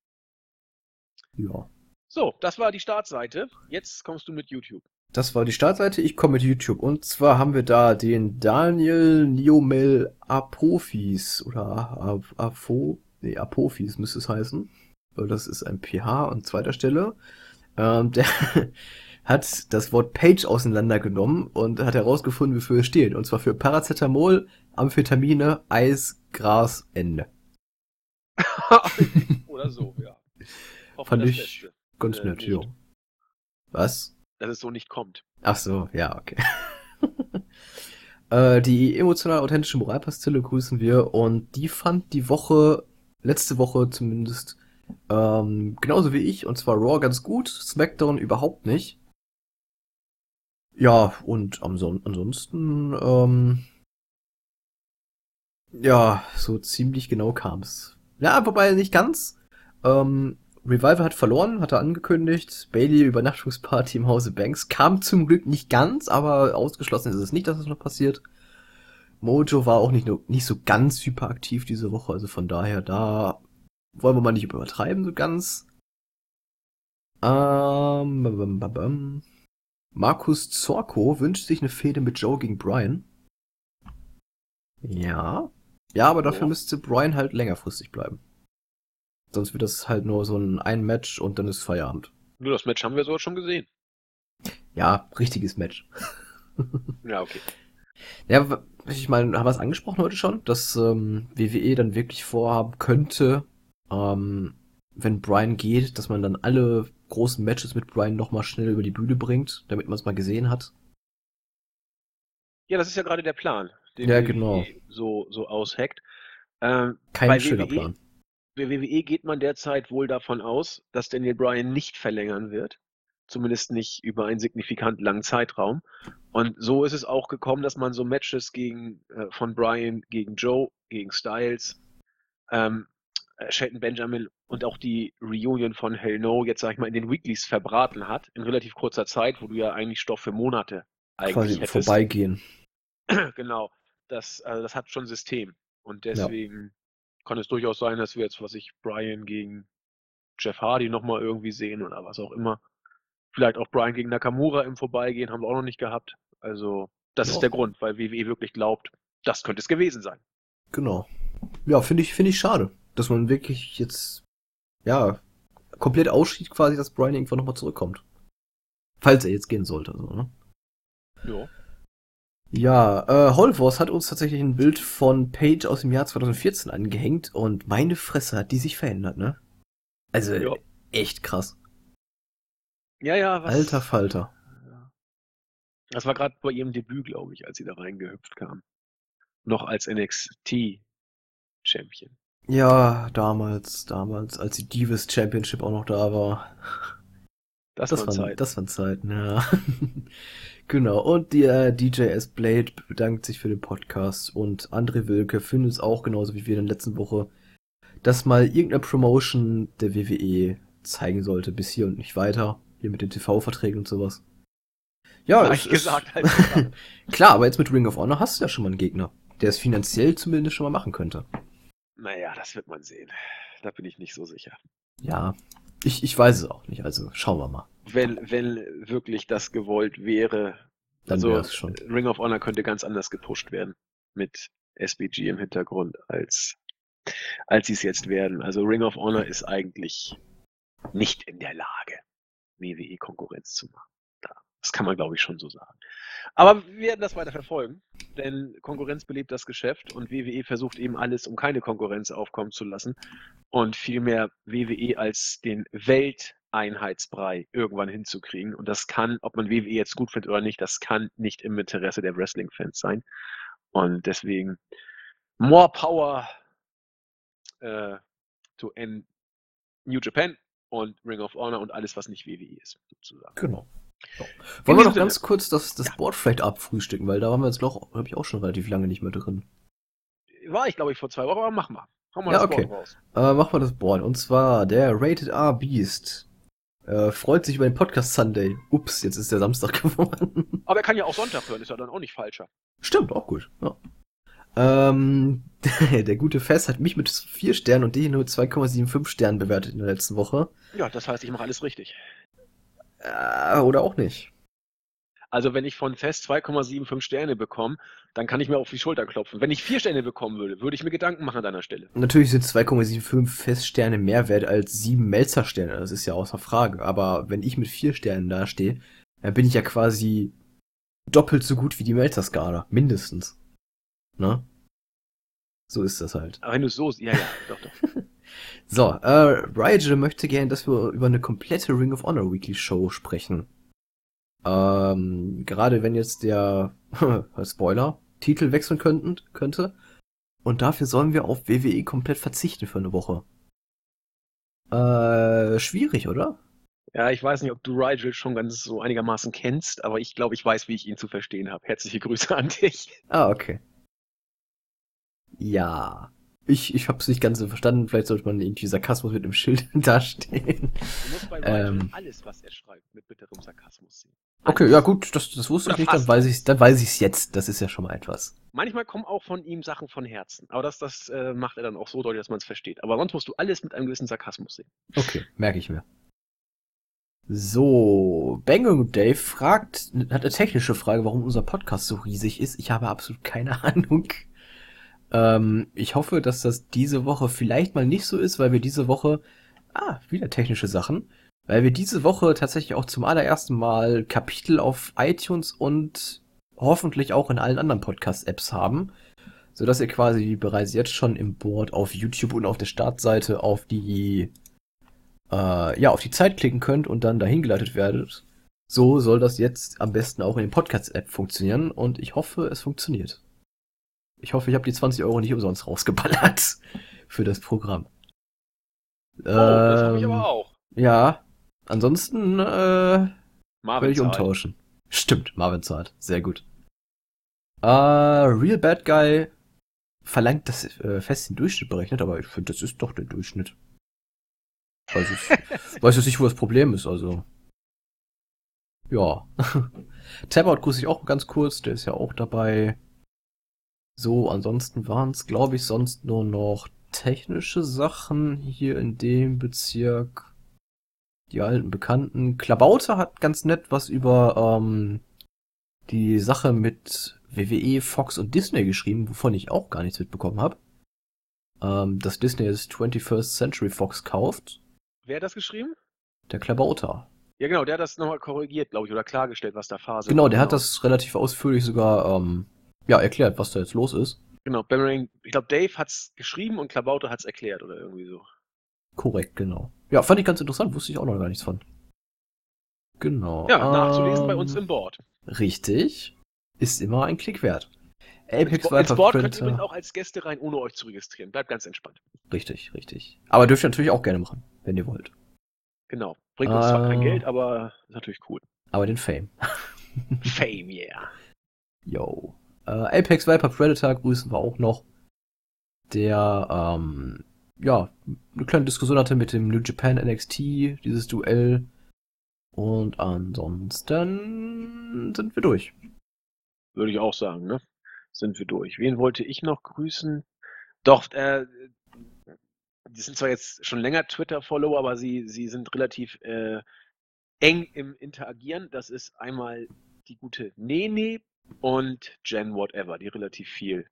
Ja.
So, das war die Startseite. Jetzt kommst du mit YouTube.
Das war die Startseite. Ich komme mit YouTube. Und zwar haben wir da den Daniel Niomel Apophis oder Apho, nee, Apophis müsste es heißen. Weil das ist ein PH an zweiter Stelle. Ähm, *laughs* der hat das Wort Page auseinandergenommen und hat herausgefunden, wofür es steht. Und zwar für Paracetamol, Amphetamine, Eis, Gras, Ende. *laughs*
Oder so, ja. *laughs*
Hoffe Fand ich Beste. ganz äh, nett, ja. Was?
dass es so nicht kommt.
Ach so, ja, okay. *laughs* äh, die emotional authentische Moralpastille grüßen wir und die fand die Woche, letzte Woche zumindest, ähm, genauso wie ich, und zwar Raw ganz gut, SmackDown überhaupt nicht. Ja, und ansonsten, ähm, ja, so ziemlich genau kam's. Ja, wobei nicht ganz. Ähm, Revival hat verloren, hat er angekündigt. Bailey Übernachtungsparty im Hause Banks kam zum Glück nicht ganz, aber ausgeschlossen ist es nicht, dass es noch passiert. Mojo war auch nicht, nur, nicht so ganz hyperaktiv diese Woche, also von daher da wollen wir mal nicht übertreiben so ganz. Ähm, Markus Zorko wünscht sich eine Fehde mit Joe gegen Brian. Ja. Ja, aber dafür oh. müsste Brian halt längerfristig bleiben. Sonst wird das halt nur so ein, ein Match und dann ist Feierabend.
Nur das Match haben wir so schon gesehen.
Ja, richtiges Match. *laughs*
ja, okay.
Ja, ich meine, haben wir es angesprochen heute schon, dass ähm, WWE dann wirklich vorhaben könnte, ähm, wenn Brian geht, dass man dann alle großen Matches mit Brian nochmal schnell über die Bühne bringt, damit man es mal gesehen hat.
Ja, das ist ja gerade der Plan,
den ja, genau.
WWE so, so ausheckt. Ähm,
Kein schöner WWE, Plan.
Bei WWE geht man derzeit wohl davon aus, dass Daniel Bryan nicht verlängern wird. Zumindest nicht über einen signifikant langen Zeitraum. Und so ist es auch gekommen, dass man so Matches gegen, äh, von Bryan gegen Joe, gegen Styles, ähm, äh, Shelton Benjamin und auch die Reunion von Hell No jetzt, sag ich mal, in den Weeklies verbraten hat, in relativ kurzer Zeit, wo du ja eigentlich Stoff für Monate eigentlich Quasi hättest.
vorbeigehen. *clears throat*
genau. Das, also das hat schon System. Und deswegen kann es durchaus sein, dass wir jetzt, was ich, Brian gegen Jeff Hardy nochmal irgendwie sehen oder was auch immer. Vielleicht auch Brian gegen Nakamura im Vorbeigehen, haben wir auch noch nicht gehabt. Also, das ja. ist der Grund, weil WWE wirklich glaubt, das könnte es gewesen sein.
Genau. Ja, finde ich, finde ich schade, dass man wirklich jetzt, ja, komplett ausschied quasi, dass Brian irgendwann nochmal zurückkommt. Falls er jetzt gehen sollte, so, ne?
Ja.
Ja, äh, Holvos hat uns tatsächlich ein Bild von Paige aus dem Jahr 2014 angehängt und meine Fresse hat die sich verändert, ne? Also ja. echt krass.
Ja, ja,
was. Alter Falter.
Das war gerade bei ihrem Debüt, glaube ich, als sie da reingehüpft kam. Noch als NXT-Champion.
Ja, damals, damals, als die Divas Championship auch noch da war. Das, das waren Zeiten. Das waren Zeiten, ja. *laughs* genau. Und der DJS Blade bedankt sich für den Podcast und André Wilke findet es auch genauso wie wir in der letzten Woche, dass mal irgendeine Promotion der WWE zeigen sollte, bis hier und nicht weiter. Hier mit den TV-Verträgen und sowas. Ja,
ich gesagt, *laughs* halt
Klar, aber jetzt mit Ring of Honor hast du ja schon mal einen Gegner, der es finanziell zumindest schon mal machen könnte.
Naja, das wird man sehen. Da bin ich nicht so sicher.
Ja, ich, ich weiß es auch nicht, also schauen wir mal.
Wenn, wenn wirklich das gewollt wäre,
dann also schon.
Ring of Honor könnte ganz anders gepusht werden mit SBG im Hintergrund, als, als sie es jetzt werden. Also Ring of Honor ist eigentlich nicht in der Lage, WWE Konkurrenz zu machen. Das kann man, glaube ich, schon so sagen. Aber wir werden das weiter verfolgen, denn Konkurrenz belebt das Geschäft und WWE versucht eben alles, um keine Konkurrenz aufkommen zu lassen und vielmehr WWE als den Welteinheitsbrei irgendwann hinzukriegen. Und das kann, ob man WWE jetzt gut findet oder nicht, das kann nicht im Interesse der Wrestling-Fans sein. Und deswegen more power äh, to end New Japan und Ring of Honor und alles, was nicht WWE ist, sozusagen.
Genau. So. Wollen wir noch ganz kurz das, das ja. Board vielleicht abfrühstücken, weil da waren wir jetzt doch, glaube ich, auch schon relativ lange nicht mehr drin.
War ich, glaube ich, vor zwei Wochen, aber mach mal.
Hau mal ja, das okay. Board raus. Äh, mach mal das Board. Und zwar der Rated R Beast. Äh, freut sich über den Podcast Sunday. Ups, jetzt ist der Samstag *laughs* geworden.
Aber er kann ja auch Sonntag hören, ist ja dann auch nicht falscher.
Stimmt, auch gut. Ja. Ähm, *laughs* der gute Fest hat mich mit vier Sternen und dich nur 2,75 Sternen bewertet in der letzten Woche.
Ja, das heißt, ich mache alles richtig.
Äh, oder auch nicht.
Also wenn ich von Fest 2,75 Sterne bekomme, dann kann ich mir auf die Schulter klopfen. Wenn ich vier Sterne bekommen würde, würde ich mir Gedanken machen an deiner Stelle.
Natürlich sind 2,75 Feststerne mehr wert als 7 Melzer-Sterne, das ist ja außer Frage. Aber wenn ich mit 4 Sternen dastehe, dann bin ich ja quasi doppelt so gut wie die Melzer-Skala, mindestens. Ne? So ist das halt.
Aber wenn du so, ja, ja, doch, doch. *laughs*
So, äh, Rigel möchte gerne, dass wir über eine komplette Ring of Honor Weekly Show sprechen. Ähm, gerade wenn jetzt der *laughs* Spoiler Titel wechseln könnten, könnte. Und dafür sollen wir auf WWE komplett verzichten für eine Woche. Äh, schwierig, oder?
Ja, ich weiß nicht, ob du Rigel schon ganz so einigermaßen kennst, aber ich glaube, ich weiß, wie ich ihn zu verstehen habe. Herzliche Grüße an dich.
Ah, okay. Ja. Ich, ich hab's nicht ganz so verstanden. Vielleicht sollte man irgendwie Sarkasmus mit dem Schild *laughs* dastehen.
Du musst bei Rigel
Ähm.
alles, was er schreibt, mit bitterem Sarkasmus sehen.
Okay, ja gut, das, das wusste
Oder
ich nicht, dann weiß ich dann weiß ich's jetzt. Das ist ja schon mal etwas.
Manchmal kommen auch von ihm Sachen von Herzen, aber das, das äh, macht er dann auch so deutlich, dass man es versteht. Aber sonst musst du alles mit einem gewissen Sarkasmus sehen.
Okay, merke ich mir. So, Bang Dave fragt, hat eine technische Frage, warum unser Podcast so riesig ist. Ich habe absolut keine *laughs* Ahnung. Ähm, ich hoffe, dass das diese Woche vielleicht mal nicht so ist, weil wir diese Woche, ah, wieder technische Sachen, weil wir diese Woche tatsächlich auch zum allerersten Mal Kapitel auf iTunes und hoffentlich auch in allen anderen Podcast-Apps haben, so dass ihr quasi bereits jetzt schon im Board auf YouTube und auf der Startseite auf die äh, ja, auf die Zeit klicken könnt und dann dahin geleitet werdet. So soll das jetzt am besten auch in den Podcast-App funktionieren und ich hoffe, es funktioniert. Ich hoffe, ich habe die 20 Euro nicht umsonst rausgeballert *laughs* für das Programm.
Oh, das hoffe ich
Ähm,
aber auch.
Ja, ansonsten äh,
Marvin
würde ich umtauschen. Stimmt, Marvin zahlt. Sehr gut. Äh, Real Bad Guy verlangt, dass äh, fest den Durchschnitt berechnet, aber ich finde, das ist doch der Durchschnitt. Weiß ich, *laughs* weiß jetzt nicht, wo das Problem ist, also. Ja. *laughs* Tabout grüße ich auch ganz kurz, der ist ja auch dabei. So, ansonsten waren es, glaube ich, sonst nur noch technische Sachen hier in dem Bezirk. Die alten Bekannten. Klabauter hat ganz nett was über ähm, die Sache mit WWE, Fox und Disney geschrieben, wovon ich auch gar nichts mitbekommen habe. Ähm, dass Disney jetzt 21st Century Fox kauft.
Wer hat das geschrieben?
Der Klabauter.
Ja, genau, der hat das nochmal korrigiert, glaube ich, oder klargestellt, was da Phase
Genau,
war.
der hat das relativ ausführlich sogar ähm, ja, erklärt, was da jetzt los ist.
Genau, Boomerang, ich glaube, Dave hat's geschrieben und Klabauter hat's erklärt oder irgendwie so.
Korrekt, genau. Ja, fand ich ganz interessant, wusste ich auch noch gar nichts von. Genau.
Ja, nachzulesen bei
ähm,
uns im Board.
Richtig. Ist immer ein Klick wert. Apex
Ins Ins Board könnt ihr übrigens auch als Gäste rein, ohne euch zu registrieren. Bleibt ganz entspannt.
Richtig, richtig. Aber dürft ihr natürlich auch gerne machen, wenn ihr wollt.
Genau. Bringt uns zwar kein
Äh.
Geld, aber ist natürlich cool.
Aber den Fame.
Fame, yeah. *laughs*
Yo. Äh, Apex Viper Predator grüßen wir auch noch. Der, ähm, ja, eine kleine Diskussion hatte mit dem New Japan NXT, dieses Duell. Und ansonsten sind wir durch.
Würde ich auch sagen, ne? Sind wir durch. Wen wollte ich noch grüßen? Doch, äh, die sind zwar jetzt schon länger Twitter-Follower, aber sie, sie sind relativ äh, eng im Interagieren. Das ist einmal die gute Nene und Jen Whatever, die relativ viel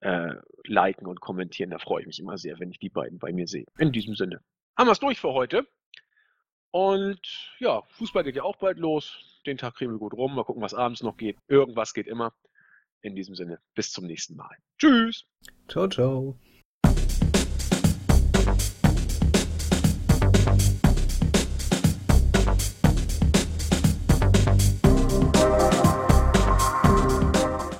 äh, liken und kommentieren. Da freue ich mich immer sehr, wenn ich die beiden bei mir sehe. In diesem Sinne. Haben wir es durch für heute. Und ja, Fußball geht ja auch bald los. Den Tag kriegen wir gut rum. Mal gucken, was abends noch geht. Irgendwas geht immer. In diesem Sinne, bis zum nächsten Mal. Tschüss.
Ciao, ciao.